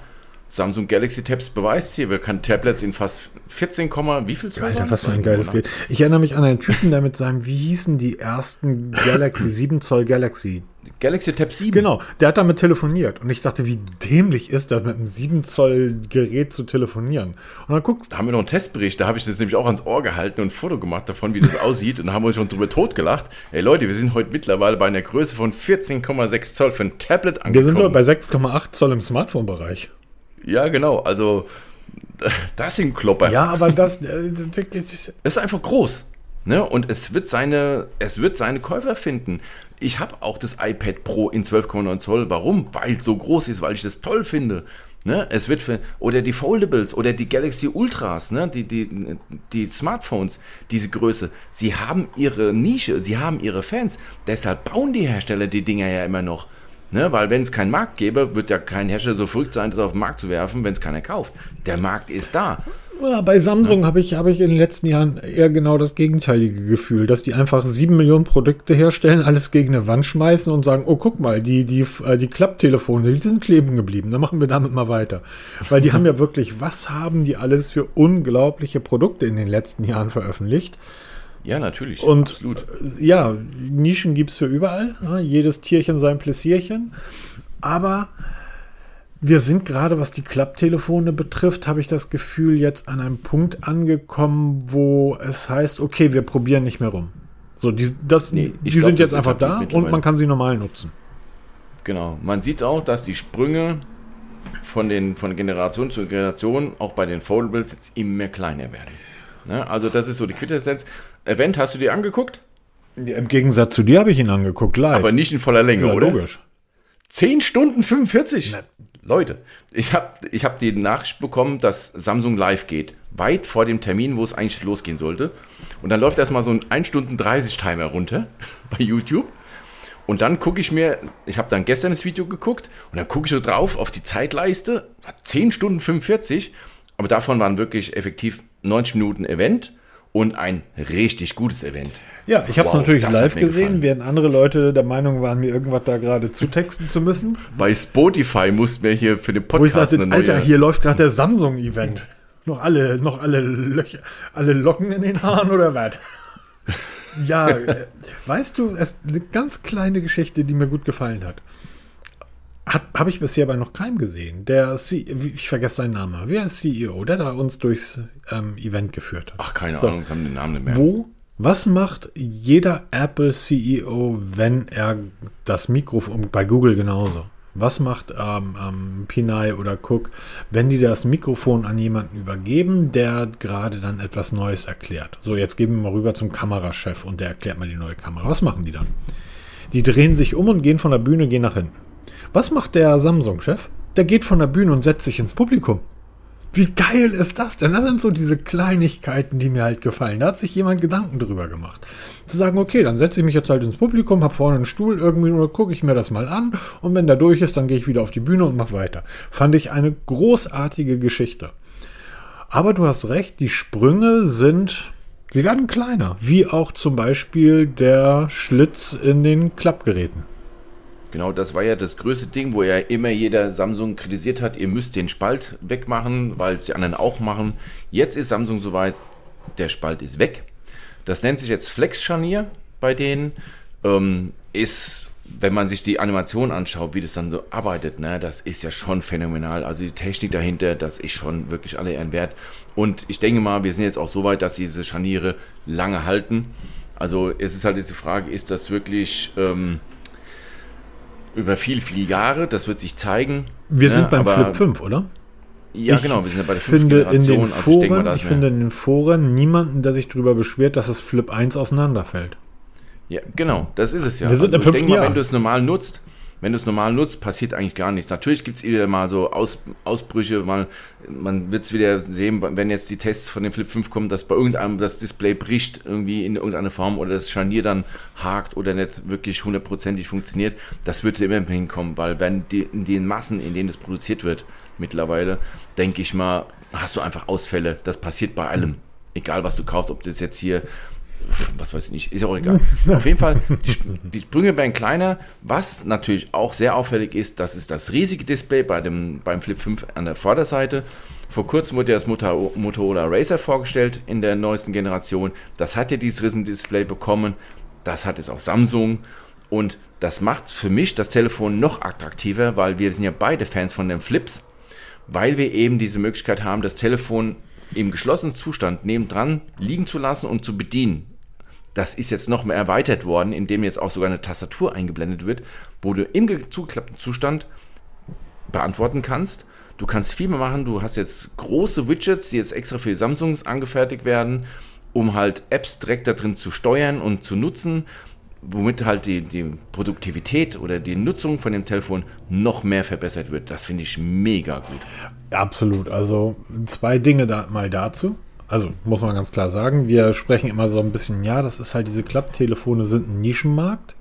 Samsung Galaxy Tabs beweist hier, wir können Tablets in fast 14, wie viel Zoll? Alter, was für ein geiles Gerät. Ich erinnere mich an einen Typen, der mit seinem, wie hießen die ersten Galaxy, 7 Zoll Galaxy. Galaxy Tab 7. Genau, der hat damit telefoniert. Und ich dachte, wie dämlich ist das, mit einem 7 Zoll Gerät zu telefonieren. Und dann guckst Da haben wir noch einen Testbericht, da habe ich das nämlich auch ans Ohr gehalten und ein Foto gemacht davon, wie das aussieht. Und da haben wir uns schon drüber totgelacht. Ey Leute, wir sind heute mittlerweile bei einer Größe von 14,6 Zoll für ein Tablet wir sind angekommen. doch bei 6,8 Zoll im Smartphone-Bereich. ja, genau. Also, das sind Klopper. Ja, aber das, äh, das ist einfach groß. Ne? Und es wird, seine, es wird seine Käufer finden. Ich habe auch das iPad Pro in 12,9 Zoll. Warum? Weil es so groß ist, weil ich das toll finde. Ne? Es wird für, oder die Foldables oder die Galaxy Ultras, ne? die, die, die Smartphones, diese Größe, sie haben ihre Nische, sie haben ihre Fans. Deshalb bauen die Hersteller die Dinger ja immer noch. Ne? Weil wenn es keinen Markt gäbe, wird ja kein Hersteller so verrückt sein, das auf den Markt zu werfen, wenn es keiner kauft. Der Markt ist da. Ja, bei Samsung habe ich, habe ich in den letzten Jahren eher genau das gegenteilige Gefühl, dass die einfach sieben Millionen Produkte herstellen, alles gegen eine Wand schmeißen und sagen, oh, guck mal, die, die, äh, die Klapptelefone, die sind kleben geblieben, dann machen wir damit mal weiter. Weil die haben ja wirklich, was haben die alles für unglaubliche Produkte in den letzten Jahren veröffentlicht? Ja, natürlich. Und absolut. äh, ja, Nischen gibt es für überall, ja, jedes Tierchen sein Pläsierchen, aber wir sind gerade, was die Klapptelefone betrifft, habe ich das Gefühl, jetzt an einem Punkt angekommen, wo es heißt, okay, wir probieren nicht mehr rum. So, die, das, Nee, die glaub, sind jetzt einfach da und man kann sie normal nutzen. Genau. Man sieht auch, dass die Sprünge von, den, von Generation zu Generation auch bei den Foldables jetzt immer kleiner werden. Ne? Also das ist so die Quintessenz. Event hast du dir angeguckt? Im Gegensatz zu dir habe ich ihn angeguckt, live. Aber nicht in voller Länge, ja, oder? logisch. 10 Stunden 45. Leute, ich habe ich hab die Nachricht bekommen, dass Samsung live geht. weit vor dem Termin, wo es eigentlich losgehen sollte. Und dann läuft erstmal so ein 1 Stunden 30 Timer runter bei YouTube. Und dann gucke ich mir, ich habe dann gestern das Video geguckt und dann gucke ich so drauf auf die Zeitleiste, 10 Stunden 45, aber davon waren wirklich effektiv 90 Minuten Event und ein richtig gutes Event. Ja, ich habe es wow, natürlich live gesehen, gefallen. während andere Leute der Meinung waren, mir irgendwas da gerade zutexten zu müssen. Bei Spotify mussten wir hier für den Podcast Wo ich sagte, Alter, hier läuft gerade der Samsung-Event. Noch alle, noch alle Löcher, alle Locken in den Haaren oder was? ja, äh, weißt du, es ist eine ganz kleine Geschichte, die mir gut gefallen hat. Habe ich bisher bei noch keinem gesehen. Der, C ich vergesse seinen Namen, wer ist CEO, der da uns durchs ähm, Event geführt hat. Ach, keine so. Ahnung, kann den Namen nicht mehr. Wo, was macht jeder Apple CEO, wenn er das Mikrofon, bei Google genauso, was macht ähm, ähm, Pinay oder Cook, wenn die das Mikrofon an jemanden übergeben, der gerade dann etwas Neues erklärt? So, jetzt geben wir mal rüber zum Kamerachef und der erklärt mal die neue Kamera. Was machen die dann? Die drehen sich um und gehen von der Bühne, gehen nach hinten. Was macht der Samsung-Chef? Der geht von der Bühne und setzt sich ins Publikum. Wie geil ist das denn? Das sind so diese Kleinigkeiten, die mir halt gefallen. Da hat sich jemand Gedanken drüber gemacht. Zu sagen, okay, dann setze ich mich jetzt halt ins Publikum, habe vorne einen Stuhl irgendwie oder gucke ich mir das mal an und wenn der durch ist, dann gehe ich wieder auf die Bühne und mache weiter. Fand ich eine großartige Geschichte. Aber du hast recht, die Sprünge sind, sie werden kleiner, wie auch zum Beispiel der Schlitz in den Klappgeräten. Genau, das war ja das größte Ding, wo ja immer jeder Samsung kritisiert hat, ihr müsst den Spalt wegmachen, weil es die anderen auch machen. Jetzt ist Samsung soweit, der Spalt ist weg. Das nennt sich jetzt Flex-Scharnier bei denen. Ähm, ist, wenn man sich die Animation anschaut, wie das dann so arbeitet, ne, das ist ja schon phänomenal. Also die Technik dahinter, das ist schon wirklich alle Ehren wert. Und ich denke mal, wir sind jetzt auch so weit, dass diese Scharniere lange halten. Also es ist halt jetzt die Frage, ist das wirklich... Ähm, über viele, viele Jahre, das wird sich zeigen. Wir ne? sind beim Aber, Flip 5, oder? Ja, ich genau, wir sind ja bei der finde in den also Foren, ich, ich finde in den Foren niemanden, der sich darüber beschwert, dass das Flip 1 auseinanderfällt. Ja, genau, das ist es ja. Wir sind also, im denke mal, wenn du es normal nutzt, wenn du es normal nutzt, passiert eigentlich gar nichts. Natürlich gibt es wieder mal so Aus, Ausbrüche, mal, man wird es wieder sehen, wenn jetzt die Tests von dem Flip 5 kommen, dass bei irgendeinem das Display bricht irgendwie in irgendeiner Form oder das Scharnier dann hakt oder nicht wirklich hundertprozentig funktioniert. Das wird immer hinkommen, weil wenn die, in den Massen, in denen das produziert wird, mittlerweile, denke ich mal, hast du einfach Ausfälle. Das passiert bei allem. Egal was du kaufst, ob das jetzt hier was weiß ich nicht, ist ja auch egal. Auf jeden Fall, die, die, Sprünge werden kleiner. Was natürlich auch sehr auffällig ist, das ist das riesige Display bei dem, beim Flip 5 an der Vorderseite. Vor kurzem wurde das Motorola Racer vorgestellt in der neuesten Generation. Das hat ja dieses Riesendisplay bekommen. Das hat jetzt auch Samsung. Und das macht für mich das Telefon noch attraktiver, weil wir sind ja beide Fans von den Flips, weil wir eben diese Möglichkeit haben, das Telefon im geschlossenen Zustand nebendran liegen zu lassen und zu bedienen das ist jetzt noch mehr erweitert worden, indem jetzt auch sogar eine Tastatur eingeblendet wird, wo du im zugeklappten Zustand beantworten kannst. Du kannst viel mehr machen. Du hast jetzt große Widgets, die jetzt extra für Samsungs angefertigt werden, um halt Apps direkt da drin zu steuern und zu nutzen, womit halt die, die Produktivität oder die Nutzung von dem Telefon noch mehr verbessert wird. Das finde ich mega gut. Absolut. Also zwei Dinge da mal dazu. Also muss man ganz klar sagen, wir sprechen immer so ein bisschen, ja, das ist halt diese Klapptelefone sind ein Nischenmarkt.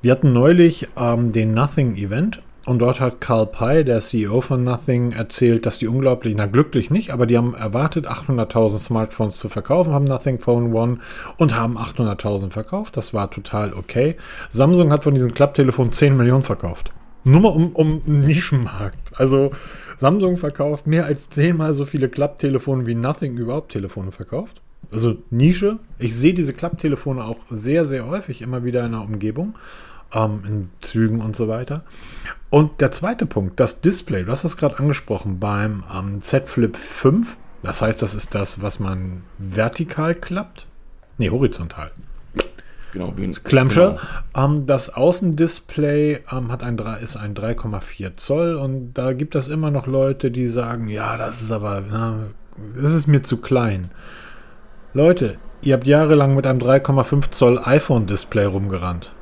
Wir hatten neulich ähm, den Nothing Event und dort hat Carl Pei, der CEO von Nothing, erzählt, dass die unglaublich, na glücklich nicht, aber die haben erwartet, 800.000 Smartphones zu verkaufen, haben Nothing Phone One und haben 800.000 verkauft. Das war total okay. Samsung hat von diesen Klapptelefonen 10 Millionen verkauft. Nur mal um, um Nischenmarkt. Also Samsung verkauft mehr als zehnmal so viele Klapptelefone wie Nothing überhaupt Telefone verkauft. Also Nische. Ich sehe diese Klapptelefone auch sehr, sehr häufig immer wieder in der Umgebung. Ähm, in Zügen und so weiter. Und der zweite Punkt, das Display, du hast das gerade angesprochen beim ähm, Z Flip 5. Das heißt, das ist das, was man vertikal klappt. Nee, horizontal. Genau, wie ein Clamshell. Genau. Ähm, das Außendisplay ähm, hat ein, ist ein 3,4 Zoll und da gibt es immer noch Leute, die sagen, ja, das ist aber, na, das ist mir zu klein. Leute, ihr habt jahrelang mit einem 3,5 Zoll iPhone-Display rumgerannt.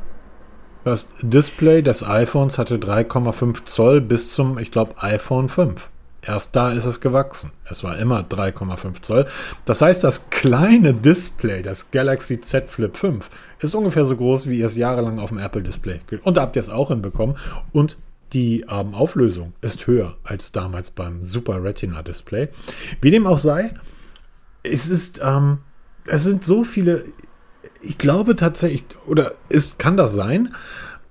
Das Display des iPhones hatte 3,5 Zoll bis zum, ich glaube, iPhone 5. Erst da ist es gewachsen. Es war immer 3,5 Zoll. Das heißt, das kleine Display, das Galaxy Z Flip 5, ist ungefähr so groß, wie ihr es jahrelang auf dem Apple Display. Und da habt ihr es auch hinbekommen. Und die ähm, Auflösung ist höher als damals beim Super Retina Display. Wie dem auch sei, es ist, ähm, es sind so viele, ich glaube tatsächlich, oder ist, kann das sein,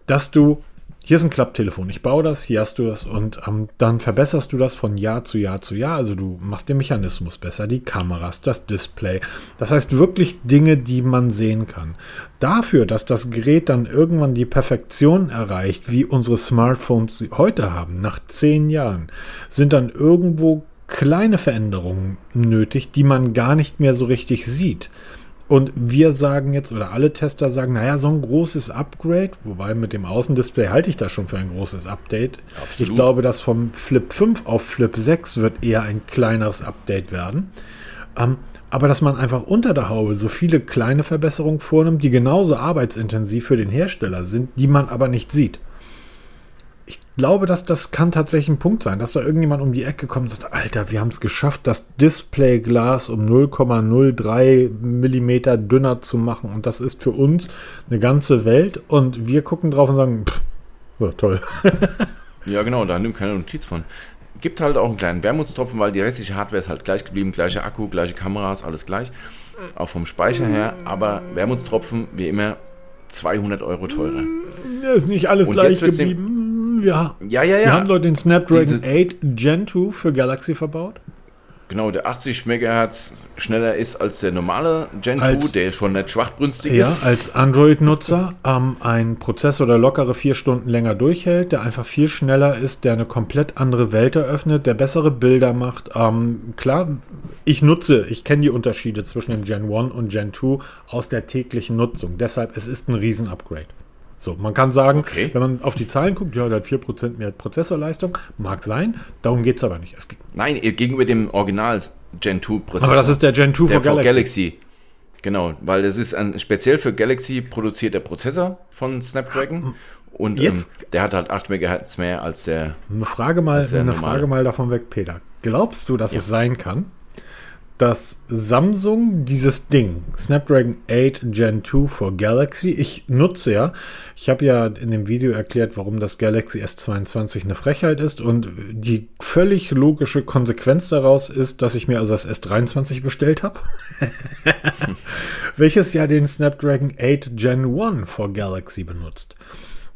dass du hier ist ein Klapptelefon, ich baue das, hier hast du es und ähm, dann verbesserst du das von Jahr zu Jahr zu Jahr. Also du machst den Mechanismus besser, die Kameras, das Display. Das heißt wirklich Dinge, die man sehen kann. Dafür, dass das Gerät dann irgendwann die Perfektion erreicht, wie unsere Smartphones heute haben, nach zehn Jahren, sind dann irgendwo kleine Veränderungen nötig, die man gar nicht mehr so richtig sieht. Und wir sagen jetzt, oder alle Tester sagen, naja, so ein großes Upgrade, wobei mit dem Außendisplay halte ich das schon für ein großes Update. Absolut. Ich glaube, dass vom Flip 5 auf Flip 6 wird eher ein kleineres Update werden. Ähm, aber dass man einfach unter der Haube so viele kleine Verbesserungen vornimmt, die genauso arbeitsintensiv für den Hersteller sind, die man aber nicht sieht glaube, dass das kann tatsächlich ein Punkt sein, dass da irgendjemand um die Ecke kommt und sagt, Alter, wir haben es geschafft, das Displayglas um 0,03 Millimeter dünner zu machen und das ist für uns eine ganze Welt und wir gucken drauf und sagen, pff, ja, toll. ja, genau, da nimmt keine Notiz von. Gibt halt auch einen kleinen Wermutstropfen, weil die restliche Hardware ist halt gleich geblieben, gleiche Akku, gleiche Kameras, alles gleich, auch vom Speicher her, aber Wermutstropfen, wie immer, 200 Euro teurer. Ja, ist nicht alles und gleich geblieben wir, ja, ja, ja. wir haben dort den Snapdragon Dieses 8 Gen 2 für Galaxy verbaut. Genau, der 80 MHz schneller ist als der normale Gen als, 2, der schon nicht schwachbrünstig ja, ist. Ja, als Android-Nutzer ähm, ein Prozessor, der lockere vier Stunden länger durchhält, der einfach viel schneller ist, der eine komplett andere Welt eröffnet, der bessere Bilder macht. Ähm, klar, ich nutze, ich kenne die Unterschiede zwischen dem Gen 1 und Gen 2 aus der täglichen Nutzung. Deshalb, es ist ein Riesen-Upgrade. So, man kann sagen, okay. wenn man auf die Zahlen guckt, ja, der hat 4% mehr Prozessorleistung. Mag sein, darum geht es aber nicht. Nein, gegenüber dem Original Gen 2 Prozessor. Aber das ist der Gen 2 der Galaxy. Galaxy. Genau, weil das ist ein speziell für Galaxy produzierter Prozessor von Snapdragon. Und ähm, der hat halt 8 MHz mehr als der. Eine Frage mal, eine Frage mal davon weg, Peter. Glaubst du, dass ja. es sein kann, dass Samsung dieses Ding, Snapdragon 8 Gen 2 for Galaxy, ich nutze ja, ich habe ja in dem Video erklärt, warum das Galaxy S22 eine Frechheit ist und die völlig logische Konsequenz daraus ist, dass ich mir also das S23 bestellt habe, welches ja den Snapdragon 8 Gen 1 for Galaxy benutzt.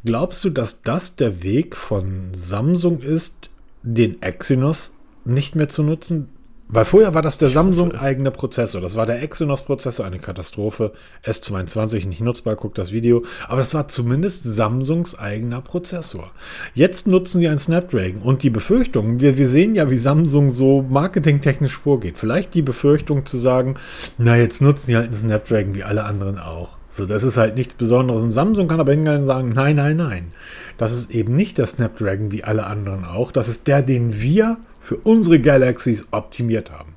Glaubst du, dass das der Weg von Samsung ist, den Exynos nicht mehr zu nutzen? Weil vorher war das der Samsung-eigene Prozessor. Das war der Exynos-Prozessor, eine Katastrophe. S22 nicht nutzbar, guckt das Video. Aber das war zumindest Samsungs eigener Prozessor. Jetzt nutzen die einen Snapdragon. Und die Befürchtung, wir, wir sehen ja, wie Samsung so marketingtechnisch vorgeht. Vielleicht die Befürchtung zu sagen, na, jetzt nutzen die halt einen Snapdragon wie alle anderen auch. So, das ist halt nichts Besonderes. Und Samsung kann aber hingehen und sagen, nein, nein, nein. Das ist eben nicht der Snapdragon wie alle anderen auch. Das ist der, den wir für unsere Galaxies optimiert haben.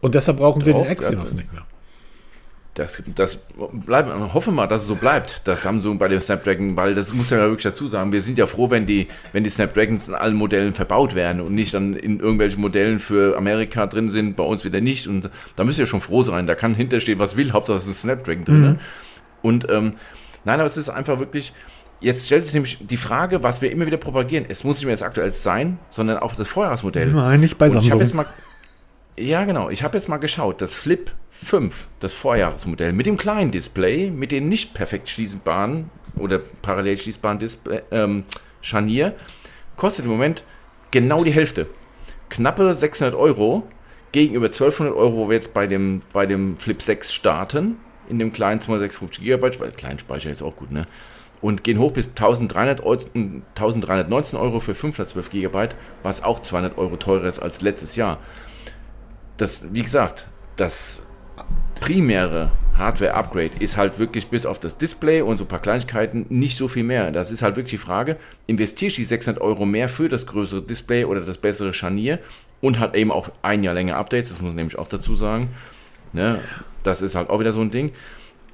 Und deshalb brauchen Doch, sie den Exynos nicht mehr. Das, das bleibt, hoffe mal, dass es so bleibt, dass Samsung bei dem Snapdragon, weil das muss ja wirklich dazu sagen, wir sind ja froh, wenn die, wenn die Snapdragons in allen Modellen verbaut werden und nicht dann in irgendwelchen Modellen für Amerika drin sind, bei uns wieder nicht. Und da müssen wir schon froh sein. Da kann hinterstehen, was will, Hauptsache es ist ein Snapdragon drin. Mhm. Und ähm, nein, aber es ist einfach wirklich, Jetzt stellt sich nämlich die Frage, was wir immer wieder propagieren. Es muss nicht mehr das aktuellste sein, sondern auch das Vorjahresmodell. Nein, nicht bei Samsung. Ich jetzt mal, ja, genau. Ich habe jetzt mal geschaut. Das Flip 5, das Vorjahresmodell, mit dem kleinen Display, mit dem nicht perfekt schließbaren oder parallel schließbaren Display, ähm, Scharnier, kostet im Moment genau die Hälfte. Knappe 600 Euro gegenüber 1200 Euro, wo wir jetzt bei dem, bei dem Flip 6 starten. In dem kleinen 256 GB, weil kleinen Speicher ist auch gut, ne? und gehen hoch bis 1300 1319 Euro für 512 GB, was auch 200 Euro teurer ist als letztes Jahr. Das, wie gesagt, das primäre Hardware-Upgrade ist halt wirklich bis auf das Display und so ein paar Kleinigkeiten nicht so viel mehr. Das ist halt wirklich die Frage, investierst du die 600 Euro mehr für das größere Display oder das bessere Scharnier und hat eben auch ein Jahr länger Updates, das muss man nämlich auch dazu sagen. Ne? Das ist halt auch wieder so ein Ding.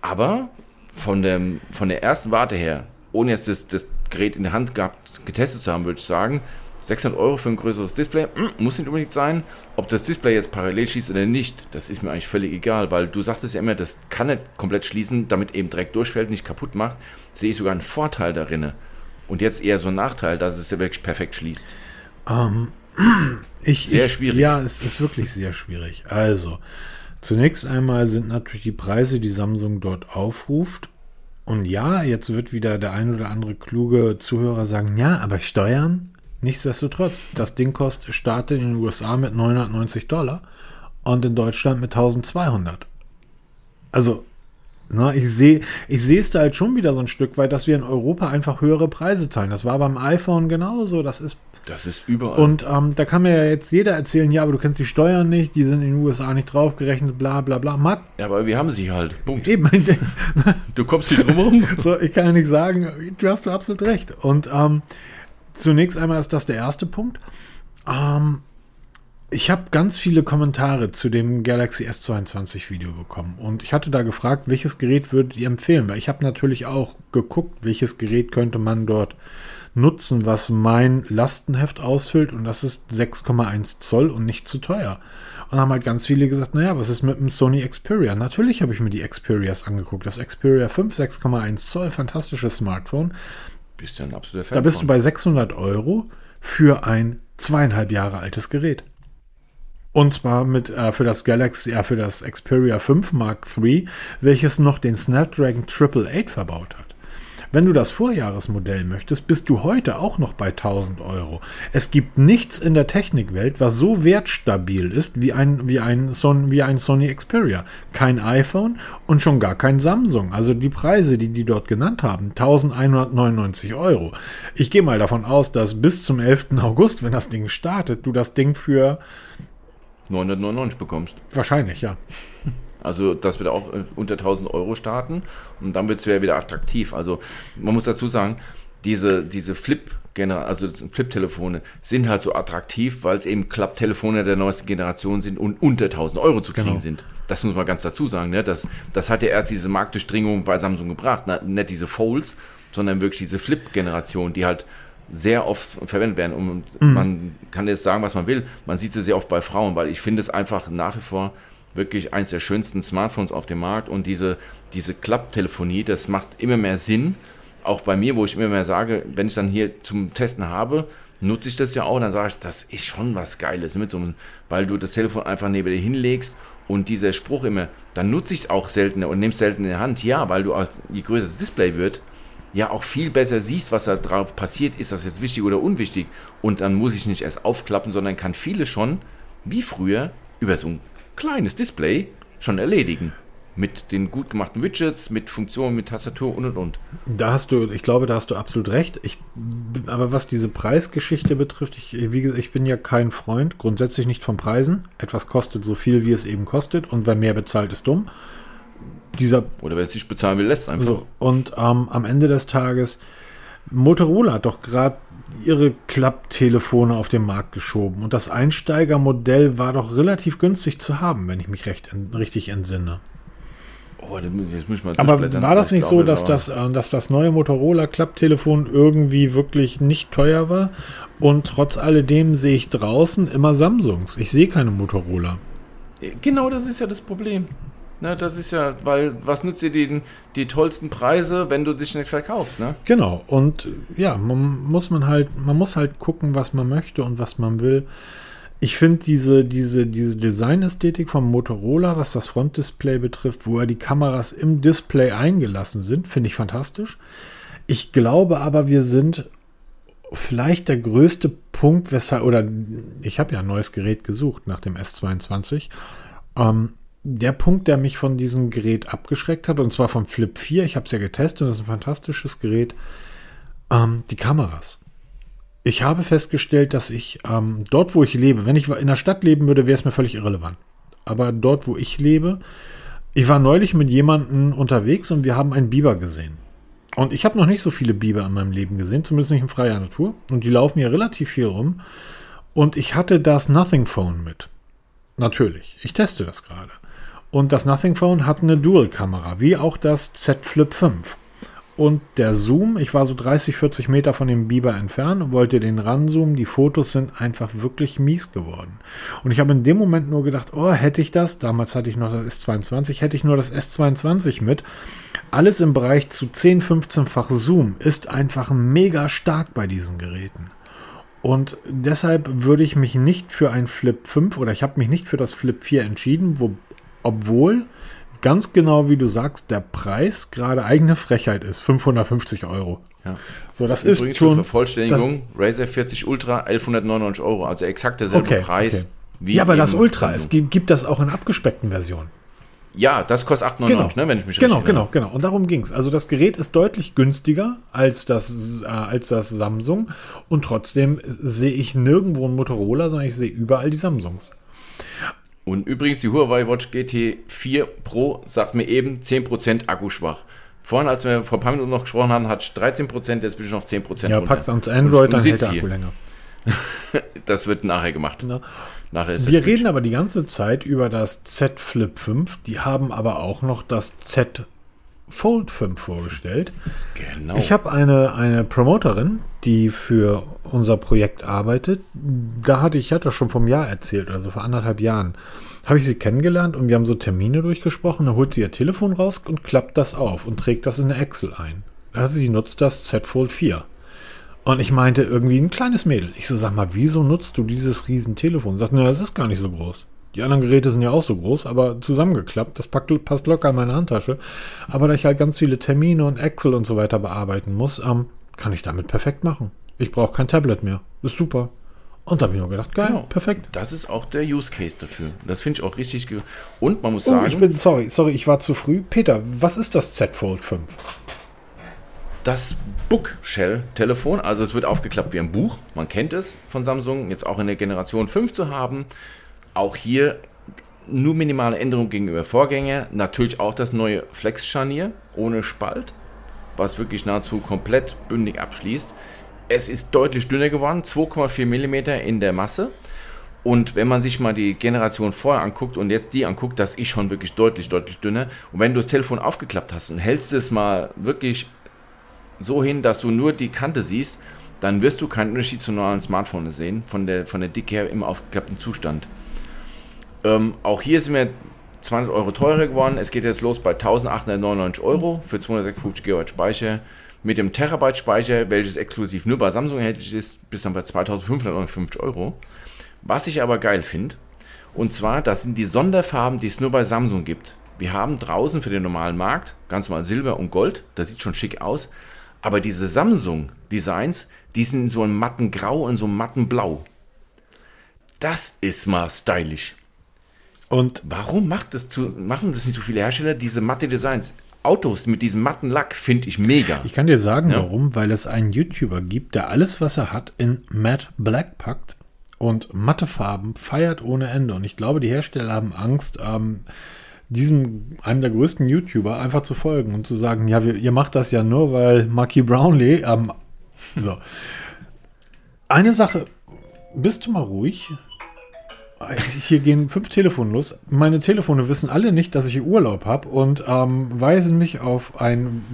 Aber von, dem, von der ersten Warte her, ohne jetzt das, das Gerät in der Hand gehabt, getestet zu haben, würde ich sagen, 600 Euro für ein größeres Display, hm, muss nicht unbedingt sein. Ob das Display jetzt parallel schließt oder nicht, das ist mir eigentlich völlig egal, weil du sagtest ja immer, das kann nicht komplett schließen, damit eben direkt durchfällt, nicht kaputt macht. Sehe ich sogar einen Vorteil darin. Und jetzt eher so ein Nachteil, dass es ja wirklich perfekt schließt. Ähm, ich, sehr ich, schwierig. Ja, es ist wirklich sehr schwierig. Also, zunächst einmal sind natürlich die Preise, die Samsung dort aufruft. Und ja, jetzt wird wieder der ein oder andere kluge Zuhörer sagen, ja, aber Steuern? Nichtsdestotrotz, das Ding kostet, startet in den USA mit 990 Dollar und in Deutschland mit 1200. Also, na, ich sehe ich sehe es da halt schon wieder so ein Stück weit, dass wir in Europa einfach höhere Preise zahlen. Das war beim iPhone genauso. Das ist das ist überall. Und ähm, da kann mir ja jetzt jeder erzählen, ja, aber du kennst die Steuern nicht, die sind in den USA nicht draufgerechnet, bla bla bla. Matt. Ja, aber wir haben sie halt. Punkt. Eben. du kommst nicht drum herum. so, ich kann ja nicht sagen, du hast absolut recht. Und ähm, zunächst einmal ist das der erste Punkt. Ähm, ich habe ganz viele Kommentare zu dem Galaxy S22 Video bekommen und ich hatte da gefragt, welches Gerät würdet ihr empfehlen? Weil ich habe natürlich auch geguckt, welches Gerät könnte man dort nutzen, was mein Lastenheft ausfüllt und das ist 6,1 Zoll und nicht zu teuer. Und haben halt ganz viele gesagt, naja, was ist mit dem Sony Xperia? Natürlich habe ich mir die Xperias angeguckt. Das Xperia 5, 6,1 Zoll, fantastisches Smartphone. Bist ja ein absoluter Fan Da bist von. du bei 600 Euro für ein zweieinhalb Jahre altes Gerät. Und zwar mit äh, für das Galaxy, äh, für das Xperia 5 Mark III, welches noch den Snapdragon 888 verbaut hat. Wenn du das Vorjahresmodell möchtest, bist du heute auch noch bei 1000 Euro. Es gibt nichts in der Technikwelt, was so wertstabil ist wie ein, wie ein, Son, wie ein Sony Xperia. Kein iPhone und schon gar kein Samsung. Also die Preise, die die dort genannt haben, 1199 Euro. Ich gehe mal davon aus, dass bis zum 11. August, wenn das Ding startet, du das Ding für 999 bekommst. Wahrscheinlich, ja. Also das wird auch äh, unter 1000 Euro starten und dann wird es wieder attraktiv. Also man muss dazu sagen, diese, diese Flip, also Flip-Telefone sind halt so attraktiv, weil es eben Klapptelefone der neuesten Generation sind und unter 1000 Euro zu kriegen genau. sind. Das muss man ganz dazu sagen. Ne? Das, das hat ja erst diese Marktdurchdringung bei Samsung gebracht. Na, nicht diese Folds, sondern wirklich diese Flip-Generation, die halt sehr oft verwendet werden. Und mhm. man kann jetzt sagen, was man will. Man sieht sie sehr oft bei Frauen, weil ich finde es einfach nach wie vor wirklich eines der schönsten Smartphones auf dem Markt und diese, diese Klapptelefonie, das macht immer mehr Sinn. Auch bei mir, wo ich immer mehr sage, wenn ich dann hier zum Testen habe, nutze ich das ja auch, dann sage ich, das ist schon was Geiles, mit so einem, weil du das Telefon einfach neben dir hinlegst und dieser Spruch immer, dann nutze ich es auch seltener und nehme es selten in der Hand. Ja, weil du, je größer das Display wird, ja auch viel besser siehst, was da drauf passiert, ist das jetzt wichtig oder unwichtig. Und dann muss ich nicht erst aufklappen, sondern kann viele schon, wie früher, über so ein kleines Display schon erledigen. Mit den gut gemachten Widgets, mit Funktionen, mit Tastatur und und und. Da hast du, ich glaube, da hast du absolut recht. Ich, aber was diese Preisgeschichte betrifft, ich, wie gesagt, ich bin ja kein Freund, grundsätzlich nicht von Preisen. Etwas kostet so viel, wie es eben kostet, und wer mehr bezahlt, ist dumm. Dieser, Oder wer es nicht bezahlen will, lässt einfach. So, und ähm, am Ende des Tages, Motorola hat doch gerade ihre Klapptelefone auf den Markt geschoben. Und das Einsteigermodell war doch relativ günstig zu haben, wenn ich mich recht, richtig entsinne. Oh, aber war das nicht so, dass das, äh, dass das neue Motorola Klapptelefon irgendwie wirklich nicht teuer war? Und trotz alledem sehe ich draußen immer Samsungs. Ich sehe keine Motorola. Genau das ist ja das Problem. Ne, das ist ja, weil was nützt dir die, die tollsten Preise, wenn du dich nicht verkaufst, ne? Genau. Und ja, man muss man halt, man muss halt gucken, was man möchte und was man will. Ich finde diese, diese, diese Designästhetik vom Motorola, was das Frontdisplay betrifft, wo ja die Kameras im Display eingelassen sind, finde ich fantastisch. Ich glaube aber, wir sind vielleicht der größte Punkt, weshalb, oder ich habe ja ein neues Gerät gesucht nach dem S22. Ähm, der Punkt, der mich von diesem Gerät abgeschreckt hat, und zwar vom Flip 4, ich habe es ja getestet das ist ein fantastisches Gerät, ähm, die Kameras. Ich habe festgestellt, dass ich ähm, dort, wo ich lebe, wenn ich in der Stadt leben würde, wäre es mir völlig irrelevant. Aber dort, wo ich lebe, ich war neulich mit jemandem unterwegs und wir haben einen Biber gesehen. Und ich habe noch nicht so viele Biber in meinem Leben gesehen, zumindest nicht in freier Natur. Und die laufen hier relativ viel rum. Und ich hatte das Nothing Phone mit. Natürlich. Ich teste das gerade. Und das Nothing Phone hat eine Dual-Kamera, wie auch das Z Flip 5. und der Zoom, ich war so 30, 40 Meter von dem Biber entfernt wollte den ranzoomen. Die Fotos sind einfach wirklich mies geworden. Und ich habe in dem Moment nur gedacht, oh, hätte ich das, damals hatte ich noch das S22, hätte ich nur das S22 mit. Alles im Bereich zu 10, 15-fach Zoom ist einfach mega stark bei diesen Geräten. Und deshalb würde ich mich nicht für ein Flip 5 oder ich habe mich nicht für das Flip 4 entschieden, wo, obwohl ganz genau wie du sagst, der Preis gerade eigene Frechheit ist. 550 Euro. Ja. So, das Übrigens ist schon. Zur Vervollständigung, Razer 40 Ultra 1199 Euro, also exakt derselbe Okay, Preis. okay. wie ja, aber das Ultra, es gibt, gibt das auch in abgespeckten Versionen. Ja, das kostet 899, ne, wenn ich mich genau, richtig genau, genau. Und darum ging es. Also das Gerät ist deutlich günstiger als das, äh, als das Samsung. Und trotzdem sehe ich nirgendwo ein Motorola, sondern ich sehe überall die Samsungs. Und übrigens, die Huawei Watch GT4 Pro sagt mir eben 10% Akkuschwach. Vorhin, als wir vor ein paar Minuten noch gesprochen haben, hat 13%, jetzt bin ich noch auf 10% Ja, runter. packst ans Android, Und- dann hält der Akku länger. Das wird nachher gemacht. Ja. Nachher ist Wir reden aber die ganze Zeit über das Z Flip 5. Die haben aber auch noch das Z Fold 5 vorgestellt. Genau. Ich habe eine, eine Promoterin, die für unser Projekt arbeitet. Da hatte ich, ich hatte schon vom Jahr erzählt, also vor anderthalb Jahren. Habe ich sie kennengelernt und wir haben so Termine durchgesprochen. Da holt sie ihr Telefon raus und klappt das auf und trägt das in eine Excel ein. Also sie nutzt das Z Fold 4. Und ich meinte irgendwie ein kleines Mädel. Ich so, sag mal, wieso nutzt du dieses Riesentelefon? Sagt, na, es ist gar nicht so groß. Die anderen Geräte sind ja auch so groß, aber zusammengeklappt. Das packt, passt locker in meine Handtasche. Aber da ich halt ganz viele Termine und Excel und so weiter bearbeiten muss, ähm, kann ich damit perfekt machen. Ich brauche kein Tablet mehr. Ist super. Und da habe ich nur gedacht, geil, Genau. perfekt. Das ist auch der Use Case dafür. Das finde ich auch richtig. Und man muss Oh, sagen, ich bin, sorry, sorry, ich war zu früh. Peter, was ist das Z Fold 5? das Bookshell-Telefon, also es wird aufgeklappt wie ein Buch. Man kennt es von Samsung, jetzt auch in der Generation 5 zu haben. Auch hier nur minimale Änderungen gegenüber Vorgänger. Natürlich auch das neue Flex-Scharnier ohne Spalt, was wirklich nahezu komplett bündig abschließt. Es ist deutlich dünner geworden, 2,4 mm in der Masse. Und wenn man sich mal die Generation vorher anguckt und jetzt die anguckt, das ist schon wirklich deutlich, deutlich dünner. Und wenn du das Telefon aufgeklappt hast und hältst es mal wirklich so hin, dass du nur die Kante siehst, dann wirst du keinen Unterschied zu normalen Smartphones sehen, von der, von der Dicke her im aufgeklappten Zustand. Ähm, auch hier sind wir 200 Euro teurer geworden. Es geht jetzt los bei 1899 Euro für 256 GB Speicher. Mit dem Terabyte Speicher, welches exklusiv nur bei Samsung erhältlich ist, bis dann bei 2559 Euro. Was ich aber geil finde, und zwar, das sind die Sonderfarben, die es nur bei Samsung gibt. Wir haben draußen für den normalen Markt ganz normal Silber und Gold, das sieht schon schick aus. Aber diese Samsung-Designs, die sind in so einem matten Grau und so einem matten Blau. Das ist mal stylisch. Und Warum macht das zu, machen das nicht so viele Hersteller, diese matte Designs? Autos mit diesem matten Lack finde ich mega. Ich kann dir sagen, Ja. warum, weil es einen YouTuber gibt, der alles, was er hat, in Matte Black packt und matte Farben feiert ohne Ende. Und ich glaube, die Hersteller haben Angst, ähm, diesem, einem der größten YouTuber einfach zu folgen und zu sagen, ja, wir, ihr macht das ja nur, weil Marky Brownlee, ähm, so. Eine Sache, bist du mal ruhig? Hier gehen fünf Telefone los. Meine Telefone wissen alle nicht, dass ich Urlaub habe und ähm, weisen mich auf ein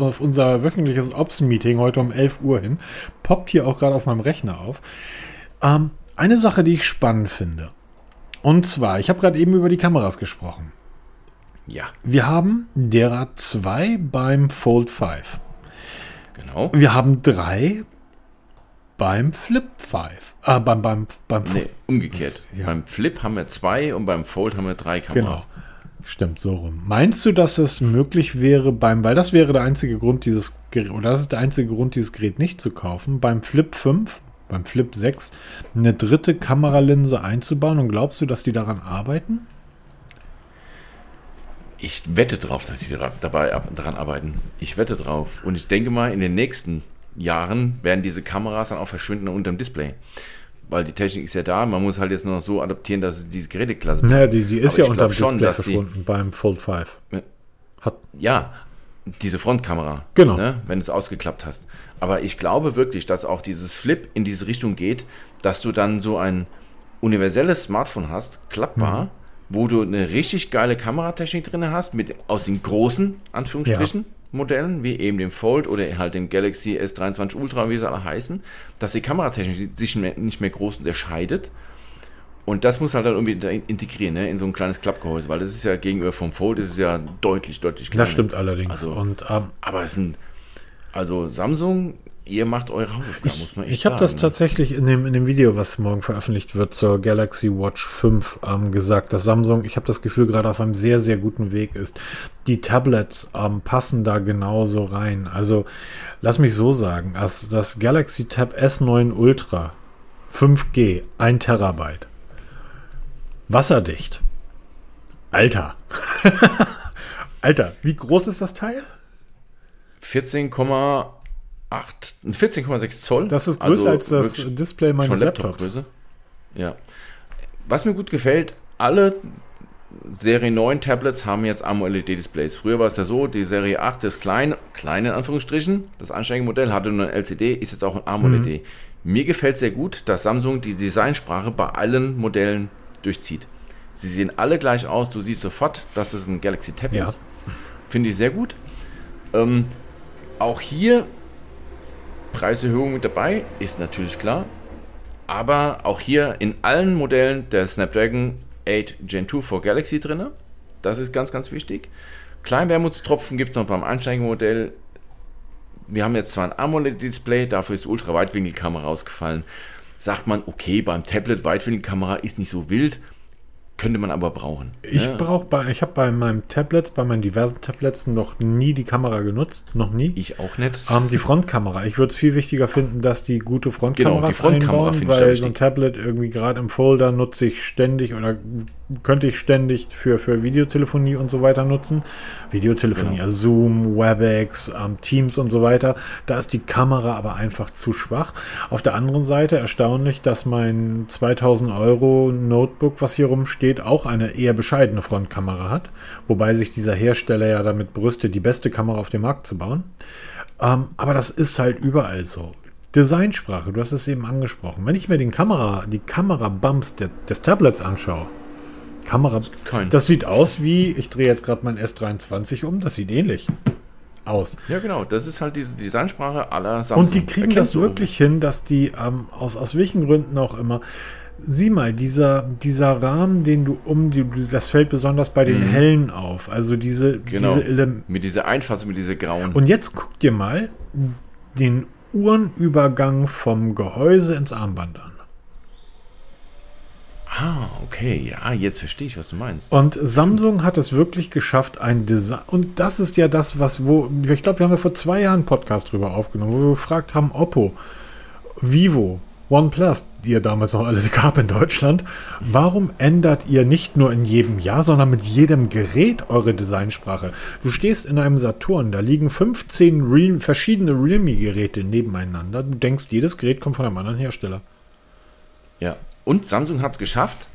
auf unser wöchentliches Ops-Meeting heute um 11 Uhr hin. Poppt hier auch gerade auf meinem Rechner auf. Ähm, eine Sache, die ich spannend finde. Und zwar, ich habe gerade eben über die Kameras gesprochen. Ja, Wir haben derer 2 beim Fold 5. genau. Wir haben drei beim Flip 5. Ah, beim, beim, beim Nee, umgekehrt. Ja. Beim Flip haben wir zwei und beim Fold haben wir drei Genau. Kameras. Stimmt, so rum. Meinst du, dass es möglich wäre beim, weil das wäre der einzige Grund, dieses Gerät, oder das ist der einzige Grund, dieses Gerät nicht zu kaufen, beim Flip 5, beim Flip 6, eine dritte Kameralinse einzubauen und glaubst du, dass die daran arbeiten? Ich wette drauf, dass sie dabei ab- daran arbeiten. Ich wette drauf. Und ich denke mal, in den nächsten Jahren werden diese Kameras dann auch verschwinden unter dem Display. Weil die Technik ist ja da, man muss halt jetzt nur noch so adaptieren, dass es diese Geräteklasse Naja, die, die ist Aber ja unter dem schon, Display dass die- verschwunden beim Fold 5. Hat, Ja, diese Frontkamera. Genau. Ne, wenn du es ausgeklappt hast. Aber ich glaube wirklich, dass auch dieses Flip in diese Richtung geht, dass du dann so ein universelles Smartphone hast, klappbar, Mhm. wo du eine richtig geile Kameratechnik drin hast, mit aus den großen, Anführungsstrichen, Modellen, wie eben dem Fold oder halt dem Galaxy S23 Ultra, wie sie alle heißen, dass die Kameratechnik sich nicht mehr groß unterscheidet. Und das muss halt dann irgendwie integrieren, ne, in so ein kleines Klappgehäuse, weil das ist ja gegenüber vom Fold ist es ja deutlich, deutlich kleiner. Das stimmt allerdings. Also, Und, ähm, aber es sind, also Samsung ihr macht eure Hausaufgaben, muss man echt Ich habe das ne? tatsächlich in dem, in dem Video, was morgen veröffentlicht wird, zur Galaxy Watch 5 ähm, gesagt, dass Samsung, ich habe das Gefühl, gerade auf einem sehr, sehr guten Weg ist. Die Tablets ähm, passen da genauso rein. Also, lass mich so sagen, als das Galaxy Tab S9 Ultra 5G, 1 Terabyte, wasserdicht. Alter. Alter, wie groß ist das Teil? 14, 14,6 Zoll. Das ist größer also als das Display meines Laptops. Laptop ja. Was mir gut gefällt, alle Serie 9 Tablets haben jetzt AMOLED-Displays. Früher war es ja so, die Serie 8 ist klein, klein in Anführungsstrichen. Das Ansteigemodell hatte nur ein LCD, ist jetzt auch ein AMOLED. Mhm. Mir gefällt sehr gut, dass Samsung die Designsprache bei allen Modellen durchzieht. Sie sehen alle gleich aus, du siehst sofort, dass es ein Galaxy Tab ja. ist. Finde ich sehr gut. Ähm, auch hier Preiserhöhung mit dabei, ist natürlich klar. Aber auch hier in allen Modellen der Snapdragon 8 Gen 2 for Galaxy drin. Das ist ganz, ganz wichtig. Kleinwermutstropfen gibt es noch beim Einsteigermodell. Wir haben jetzt zwar ein AMOLED-Display, dafür ist Ultra-Weitwinkelkamera ausgefallen. Sagt man, okay, beim Tablet Weitwinkelkamera ist nicht so wild, könnte man aber brauchen. Ich ja. brauche bei, ich habe bei meinem Tablets, bei meinen diversen Tablets noch nie die Kamera genutzt, noch nie. Ich auch nicht. Ähm, die Frontkamera. Ich würde es viel wichtiger finden, dass die gute Frontkameras genau, die Frontkamera einbauen, weil so ein Tablet irgendwie gerade im Folder nutze ich ständig oder könnte ich ständig für, für Videotelefonie und so weiter nutzen. Videotelefonie, genau. Zoom, WebEx, ähm, Teams und so weiter. Da ist die Kamera aber einfach zu schwach. Auf der anderen Seite erstaunlich, dass mein 2000 Euro Notebook, was hier rumsteht, auch eine eher bescheidene Frontkamera hat. Wobei sich dieser Hersteller ja damit brüstet, die beste Kamera auf dem Markt zu bauen. Ähm, aber das ist halt überall so. Designsprache, du hast es eben angesprochen. Wenn ich mir den Kamera, die Kamera-Bumps des Tablets anschaue, Kamera. Kein. Das sieht aus wie, ich drehe jetzt gerade mein S23 um, das sieht ähnlich aus. Ja, genau, das ist halt diese Designsprache aller Samsung. Und die kriegen Erkennst das wirklich hin, dass die ähm, aus, aus welchen Gründen auch immer. Sieh mal, dieser, dieser Rahmen, den du um die, das fällt besonders bei den mhm. hellen auf. Also diese, genau. diese Mit dieser Einfassung, mit dieser grauen. Und jetzt guck dir mal den Uhrenübergang vom Gehäuse ins Armband an. Ah, okay, ja, jetzt verstehe ich, was du meinst. Und Samsung hat es wirklich geschafft, ein Design. Und das ist ja das, was, wo, ich glaube, wir haben ja vor zwei Jahren einen Podcast drüber aufgenommen, wo wir gefragt haben, Oppo, Vivo, OnePlus, die ja damals noch alle gab in Deutschland, warum ändert ihr nicht nur in jedem Jahr, sondern mit jedem Gerät eure Designsprache? Du stehst in einem Saturn, da liegen 15 Real, verschiedene Realme-Geräte nebeneinander. Du denkst, jedes Gerät kommt von einem anderen Hersteller. Ja, und Samsung hat es geschafft.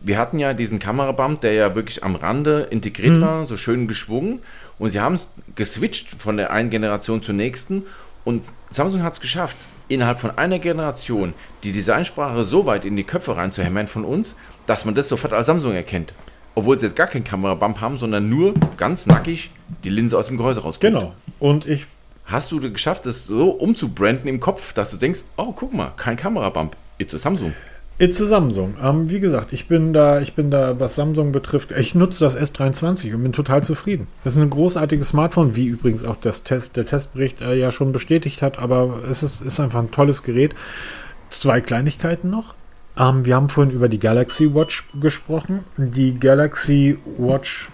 Wir hatten ja diesen Kamerabump, der ja wirklich am Rande integriert mhm. war, so schön geschwungen. Und sie haben es geswitcht von der einen Generation zur nächsten. Und Samsung hat es geschafft, innerhalb von einer Generation die Designsprache so weit in die Köpfe reinzuhämmern von uns, dass man das sofort als Samsung erkennt. Obwohl sie jetzt gar keinen Kamerabump haben, sondern nur ganz nackig die Linse aus dem Gehäuse rauskommt. Genau. Und ich. Hast du geschafft, das so umzubranden im Kopf, dass du denkst, oh, guck mal, kein Kamerabump. It's a Samsung. It's Samsung. Ähm, wie gesagt, ich bin da, ich bin da, was Samsung betrifft, ich nutze das S23 und bin total zufrieden. Das ist ein großartiges Smartphone, wie übrigens auch das Test, der Testbericht äh, ja schon bestätigt hat, aber es ist, ist einfach ein tolles Gerät. Zwei Kleinigkeiten noch. Ähm, wir haben vorhin über die Galaxy Watch gesprochen. Die Galaxy Watch,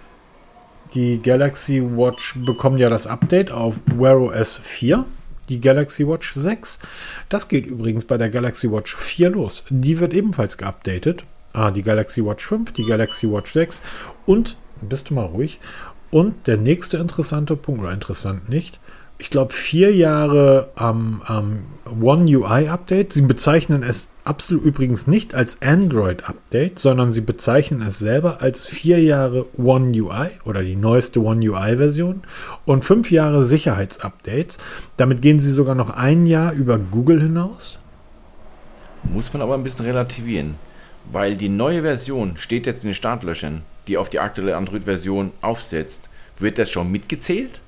die Galaxy Watch bekommen ja das Update auf Wear OS 4 die Galaxy Watch 6. Das geht übrigens bei der Galaxy Watch 4 los. Die wird ebenfalls geupdatet. Ah, die Galaxy Watch 5, die Galaxy Watch 6 und, bist du mal ruhig, und der nächste interessante Punkt, oder interessant nicht, ich glaube, vier Jahre am ähm, One UI Update. Sie bezeichnen es absolut übrigens nicht als Android Update, sondern sie bezeichnen es selber als vier Jahre One UI oder die neueste One UI Version und fünf Jahre Sicherheitsupdates. Damit gehen sie sogar noch ein Jahr über Google hinaus. Muss man aber ein bisschen relativieren, weil die neue Version steht jetzt in den Startlöchern, die auf die aktuelle Android-Version aufsetzt. Wird das schon mitgezählt?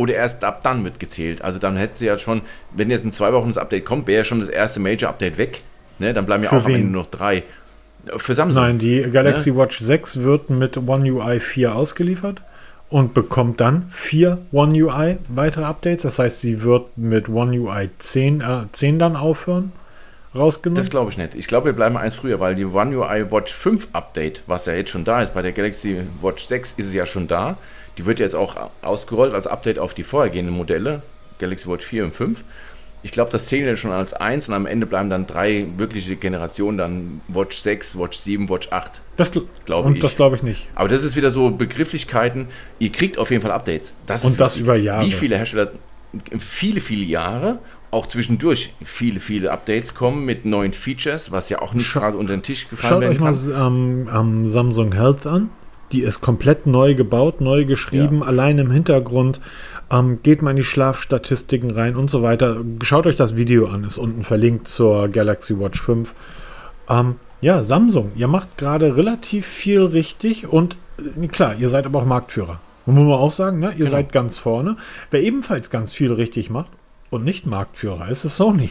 Oder erst ab dann wird gezählt. Also dann hätte sie ja schon, wenn jetzt in zwei Wochen das Update kommt, wäre ja schon das erste Major-Update weg. Ne? Dann bleiben ja Für auch am wen? Ende noch drei. Für Samsung. Nein, die Galaxy Watch 6 wird mit One UI 4 ausgeliefert und bekommt dann vier One UI weitere Updates. Das heißt, sie wird mit One UI 10, äh, 10 dann aufhören. Rausgenommen. Das glaube ich nicht. Ich glaube, wir bleiben eins früher, weil die One UI Watch 5 Update, was ja jetzt schon da ist, bei der Galaxy Watch 6 ist es ja schon da. Die wird jetzt auch ausgerollt als Update auf die vorhergehenden Modelle, Galaxy Watch 4 und 5. Ich glaube, das zählen dann schon als eins und am Ende bleiben dann drei wirkliche Generationen, dann Watch 6, Watch 7, Watch 8. das gl- glaube und ich. das glaube ich nicht. Aber das ist wieder so Begrifflichkeiten. Ihr kriegt auf jeden Fall Updates. Das Und ist das wichtig. über Jahre. Wie viele Hersteller, viele, viele Jahre, auch zwischendurch viele, viele Updates kommen mit neuen Features, was ja auch nicht Scha- gerade unter den Tisch gefallen Schaut werden euch mal ähm, ähm, Samsung Health an. Die ist komplett neu gebaut, neu geschrieben, allein im Hintergrund. Ähm, geht mal in die Schlafstatistiken rein und so weiter. Schaut euch das Video an, ist unten verlinkt zur Galaxy Watch 5. Ähm, ja, Samsung, ihr macht gerade relativ viel richtig und äh, klar, ihr seid aber auch Marktführer. Muss man auch sagen, ne? ihr Genau. seid ganz vorne. Wer ebenfalls ganz viel richtig macht und nicht Marktführer ist, ist Sony.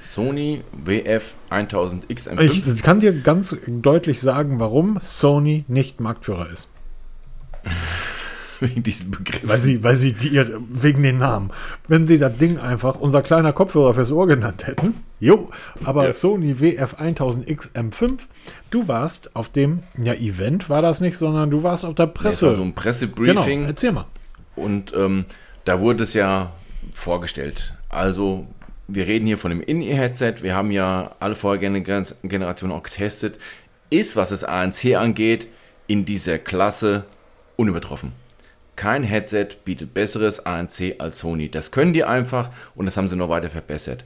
Sony WF 1000X M5. Ich kann dir ganz deutlich sagen, warum Sony nicht Marktführer ist. wegen diesem Begriff. Weil sie, weil sie die, ihre, wegen den Namen. Wenn sie das Ding einfach unser kleiner Kopfhörer fürs Ohr genannt hätten. Jo, aber Ja. Sony WF 1000X M5, du warst auf dem, ja, Event war das nicht, sondern du warst auf der Presse. war so ein genau, Pressebriefing. erzähl mal. Und ähm, da wurde es ja vorgestellt. Also, wir reden hier von dem In-Ear-Headset. Wir haben ja alle vorhergehenden Gen- Generationen auch getestet. Ist, was das ANC angeht, in dieser Klasse unübertroffen. Kein Headset bietet besseres ANC als Sony. Das können die einfach und das haben sie noch weiter verbessert.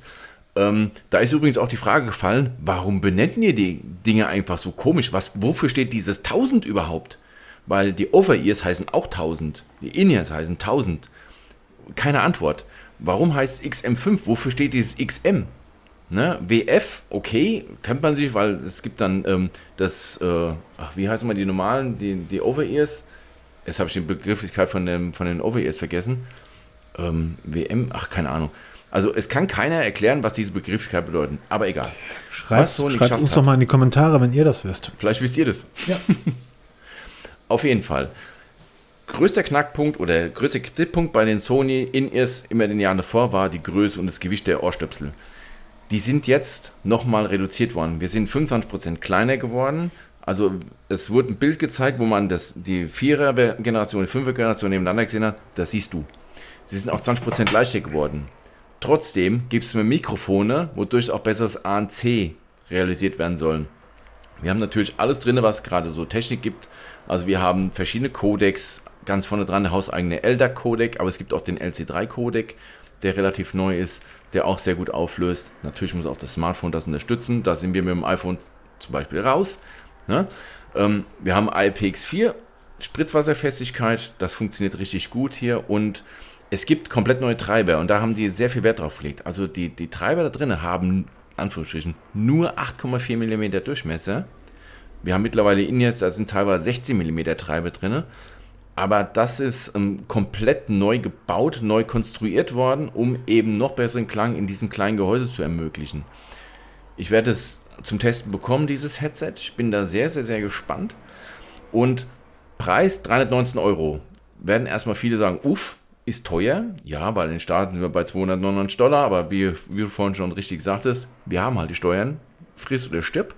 Ähm, da ist übrigens auch die Frage gefallen, warum benennen ihr die Dinge einfach so komisch? Was, wofür steht dieses 1000 überhaupt? Weil die Over-Ears heißen auch 1000, die In-Ears heißen 1000. Keine Antwort. Warum heißt es XM5? Wofür steht dieses XM? Ne? WF, okay, kennt man sich, weil es gibt dann ähm, das, äh, ach, wie heißen mal die normalen, die, die Over-Ears? Jetzt habe ich die Begrifflichkeit von, dem, von den Over-Ears vergessen. Ähm, WM, ach, keine Ahnung. Also es kann keiner erklären, was diese Begrifflichkeit bedeutet. Aber egal. Schreibt, Sony schreibt uns hat. doch mal in die Kommentare, wenn ihr das wisst. Vielleicht wisst ihr das. Ja. Auf jeden Fall. Größter Knackpunkt oder größter Kritikpunkt bei den Sony In-Ears immer in den Jahren davor war die Größe und das Gewicht der Ohrstöpsel. Die sind jetzt nochmal reduziert worden. Wir sind 25% kleiner geworden. Also es wurde ein Bild gezeigt, wo man das, die 4er-Generation, die 5er-Generation nebeneinander gesehen hat. Das siehst du. Sie sind auch 20% leichter geworden. Trotzdem gibt es mehr Mikrofone, wodurch auch besseres ANC realisiert werden sollen. Wir haben natürlich alles drin, was gerade so Technik gibt. Also wir haben verschiedene Codecs, ganz vorne dran der hauseigene LDAC-Codec, aber es gibt auch den LC3-Codec, der relativ neu ist, der auch sehr gut auflöst. Natürlich muss auch das Smartphone das unterstützen. Da sind wir mit dem iPhone zum Beispiel raus. Ne? Ähm, wir haben IPX4, Spritzwasserfestigkeit, das funktioniert richtig gut hier und es gibt komplett neue Treiber und da haben die sehr viel Wert drauf gelegt. Also die, die Treiber da drin haben, Anführungsstrichen, nur 8,4 mm Durchmesser. Wir haben mittlerweile In-Ears, da sind teilweise 16 mm Treiber drin. Aber das ist ähm, komplett neu gebaut, neu konstruiert worden, um eben noch besseren Klang in diesem kleinen Gehäuse zu ermöglichen. Ich werde es zum Testen bekommen, dieses Headset. Ich bin da sehr, sehr, sehr gespannt. Und Preis 319 Euro. Werden erstmal viele sagen, uff, ist teuer. Ja, bei den Staaten sind wir bei 299 Dollar, aber wie, wie du vorhin schon richtig sagtest, wir haben halt die Steuern. Friss oder stirb.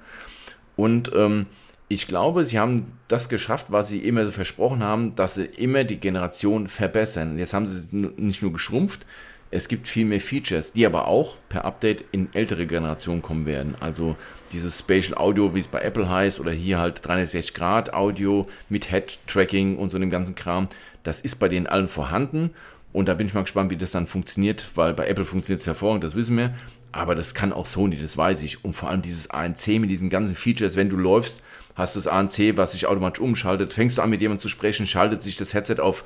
Und ähm, ich glaube, sie haben das geschafft, was sie immer so versprochen haben, dass sie immer die Generation verbessern. Jetzt haben sie nicht nur geschrumpft, es gibt viel mehr Features, die aber auch per Update in ältere Generationen kommen werden. Also dieses Spatial Audio, wie es bei Apple heißt, oder hier halt 360 Grad Audio mit Head-Tracking und so dem ganzen Kram, das ist bei denen allen vorhanden. Und da bin ich mal gespannt, wie das dann funktioniert, weil bei Apple funktioniert es hervorragend, das wissen wir. Aber das kann auch Sony, das weiß ich. Und vor allem dieses ANC mit diesen ganzen Features, wenn du läufst, hast du das ANC, was sich automatisch umschaltet. Fängst du an, mit jemandem zu sprechen, schaltet sich das Headset auf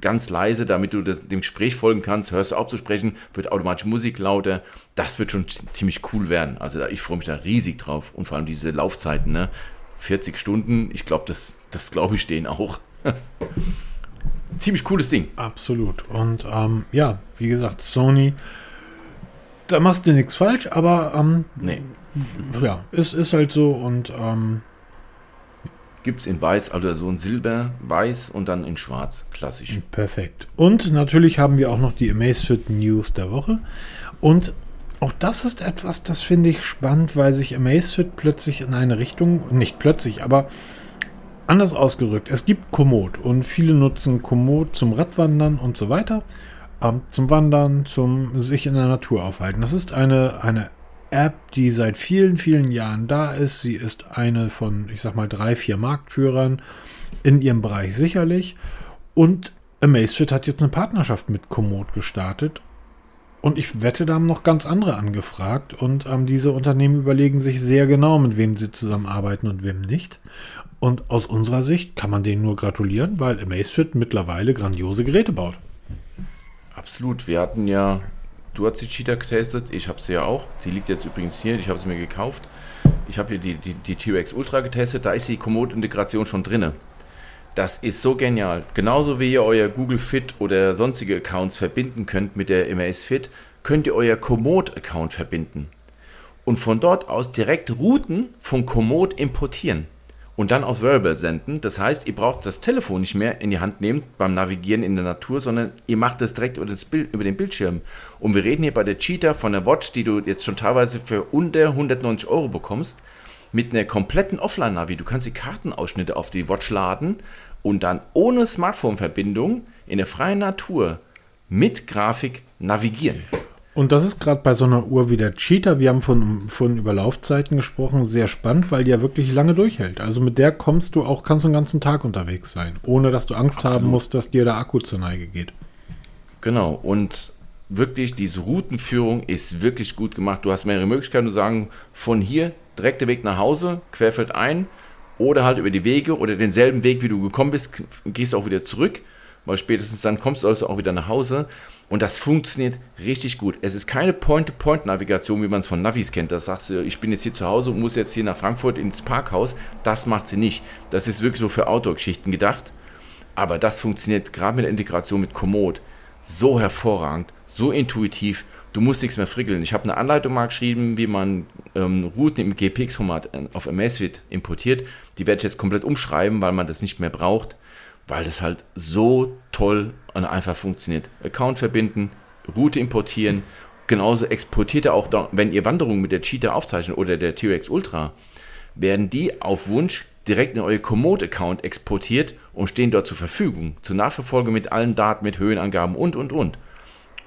ganz leise, damit du das, dem Gespräch folgen kannst. Hörst du auf zu sprechen, wird automatisch Musik lauter. Das wird schon ziemlich cool werden. Also da, ich freue mich da riesig drauf. Und vor allem diese Laufzeiten, ne? 40 Stunden, ich glaube, das, das glaube ich denen auch. ziemlich cooles Ding. Absolut. Und ähm, ja, wie gesagt, Sony, da machst du nichts falsch, aber ähm, Nee. ja, es ist halt so und ähm, Gibt es in weiß, also so ein Silber, weiß und dann in schwarz. Klassisch. perfekt. Und natürlich haben wir auch noch die Amazfit News der Woche. Und auch das ist etwas, das finde ich spannend, weil sich Amazfit plötzlich in eine Richtung, nicht plötzlich, aber anders ausgerückt. Es gibt Komoot und viele nutzen Komoot zum Radwandern und so weiter. Ähm, zum Wandern, zum sich in der Natur aufhalten. Das ist eine, eine App, die seit vielen, vielen Jahren da ist. Sie ist eine von, ich sag mal, drei, vier Marktführern in ihrem Bereich sicherlich. Und Amazfit hat jetzt eine Partnerschaft mit Komoot gestartet. Und ich wette, da haben noch ganz andere angefragt. Und ähm, diese Unternehmen überlegen sich sehr genau, mit wem sie zusammenarbeiten und wem nicht. Und aus unserer Sicht kann man denen nur gratulieren, weil Amazfit mittlerweile grandiose Geräte baut. Absolut. Wir hatten ja, du hast die Cheetah getestet, ich habe sie ja auch. Die liegt jetzt übrigens hier, ich habe sie mir gekauft. Ich habe hier die, die, die T-Rex Ultra getestet, da ist die Komoot-Integration schon drinne. Das ist so genial. Genauso wie ihr euer Google Fit oder sonstige Accounts verbinden könnt mit der Amazfit, könnt ihr euer Komoot-Account verbinden. Und von dort aus direkt Routen von Komoot importieren und dann aus Wearable senden. Das heißt, ihr braucht das Telefon nicht mehr in die Hand nehmen beim Navigieren in der Natur, sondern ihr macht das direkt über, Bild, über den Bildschirm. Und wir reden hier bei der Cheetah von der Watch, die du jetzt schon teilweise für unter 190 Euro bekommst, mit einer kompletten Offline-Navi. Du kannst die Kartenausschnitte auf die Watch laden und dann ohne Smartphone-Verbindung in der freien Natur mit Grafik navigieren. Und das ist gerade bei so einer Uhr wie der Cheetah, wir haben von, von über Laufzeiten gesprochen, sehr spannend, weil die ja wirklich lange durchhält. Also mit der kommst du auch, kannst du den ganzen Tag unterwegs sein, ohne dass du Angst Absolut. haben musst, dass dir der Akku zur Neige geht. Genau, und wirklich diese Routenführung ist wirklich gut gemacht. Du hast mehrere Möglichkeiten, du sagen, von hier direkt der Weg nach Hause, querfeld ein, oder halt über die Wege oder denselben Weg, wie du gekommen bist, gehst auch wieder zurück, weil spätestens dann kommst du also auch wieder nach Hause. Und das funktioniert richtig gut. Es ist keine Point-to-Point-Navigation, wie man es von Navis kennt. Das sagst du, ich bin jetzt hier zu Hause und muss jetzt hier nach Frankfurt ins Parkhaus. Das macht sie nicht. Das ist wirklich so für Outdoor-Geschichten gedacht. Aber das funktioniert gerade mit der Integration mit Komoot so hervorragend, so intuitiv. Du musst nichts mehr frickeln. Ich habe eine Anleitung mal geschrieben, wie man ähm, Routen im GPX-Format auf Amazfit importiert. Die werde ich jetzt komplett umschreiben, weil man das nicht mehr braucht, weil das halt so toll und einfach funktioniert. Account verbinden, Route importieren. Genauso exportiert er auch, wenn ihr Wanderungen mit der Cheetah aufzeichnet oder der T-Rex Ultra, werden die auf Wunsch direkt in euer Komoot-Account exportiert und stehen dort zur Verfügung. Zur Nachverfolgung mit allen Daten, mit Höhenangaben und, und, und.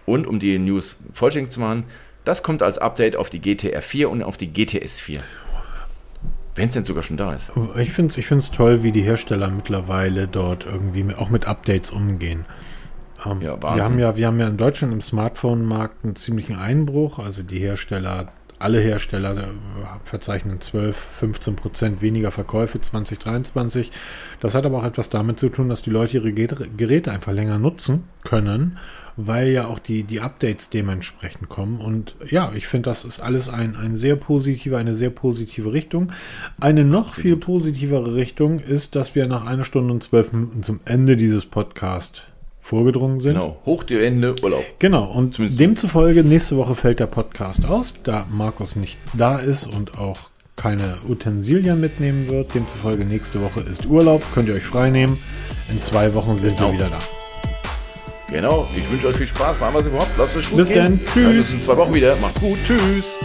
Und um die News vollständig zu machen, das kommt als Update auf die GTR 4 und auf die GTS 4. Wenn es denn sogar schon da ist. Ich finde es ich find's toll, wie die Hersteller mittlerweile dort irgendwie auch mit Updates umgehen. Ähm, Ja, wir, haben ja, wir haben ja in Deutschland im Smartphone-Markt einen ziemlichen Einbruch. Also die Hersteller, alle Hersteller äh, verzeichnen 12, 15 Prozent weniger Verkäufe 2023. Das hat aber auch etwas damit zu tun, dass die Leute ihre Geräte einfach länger nutzen können, weil ja auch die, die Updates dementsprechend kommen. Und ja, ich finde, das ist alles ein, ein sehr positive, eine sehr positive Richtung. Eine noch viel positivere Richtung ist, dass wir nach einer Stunde und zwölf Minuten zum Ende dieses Podcasts vorgedrungen sind. Genau, hoch die Ende, Urlaub. Genau, und Zumindest- demzufolge, nächste Woche fällt der Podcast aus, da Markus nicht da ist und auch keine Utensilien mitnehmen wird. Demzufolge, nächste Woche ist Urlaub, könnt ihr euch frei nehmen. In zwei Wochen sind Genau. wir wieder da. Genau, ich wünsche euch viel Spaß. Machen wir es überhaupt. Lasst euch gut Bis gehen. dann. Wir hören Tschüss. uns in zwei Wochen wieder. Macht's gut. Tschüss.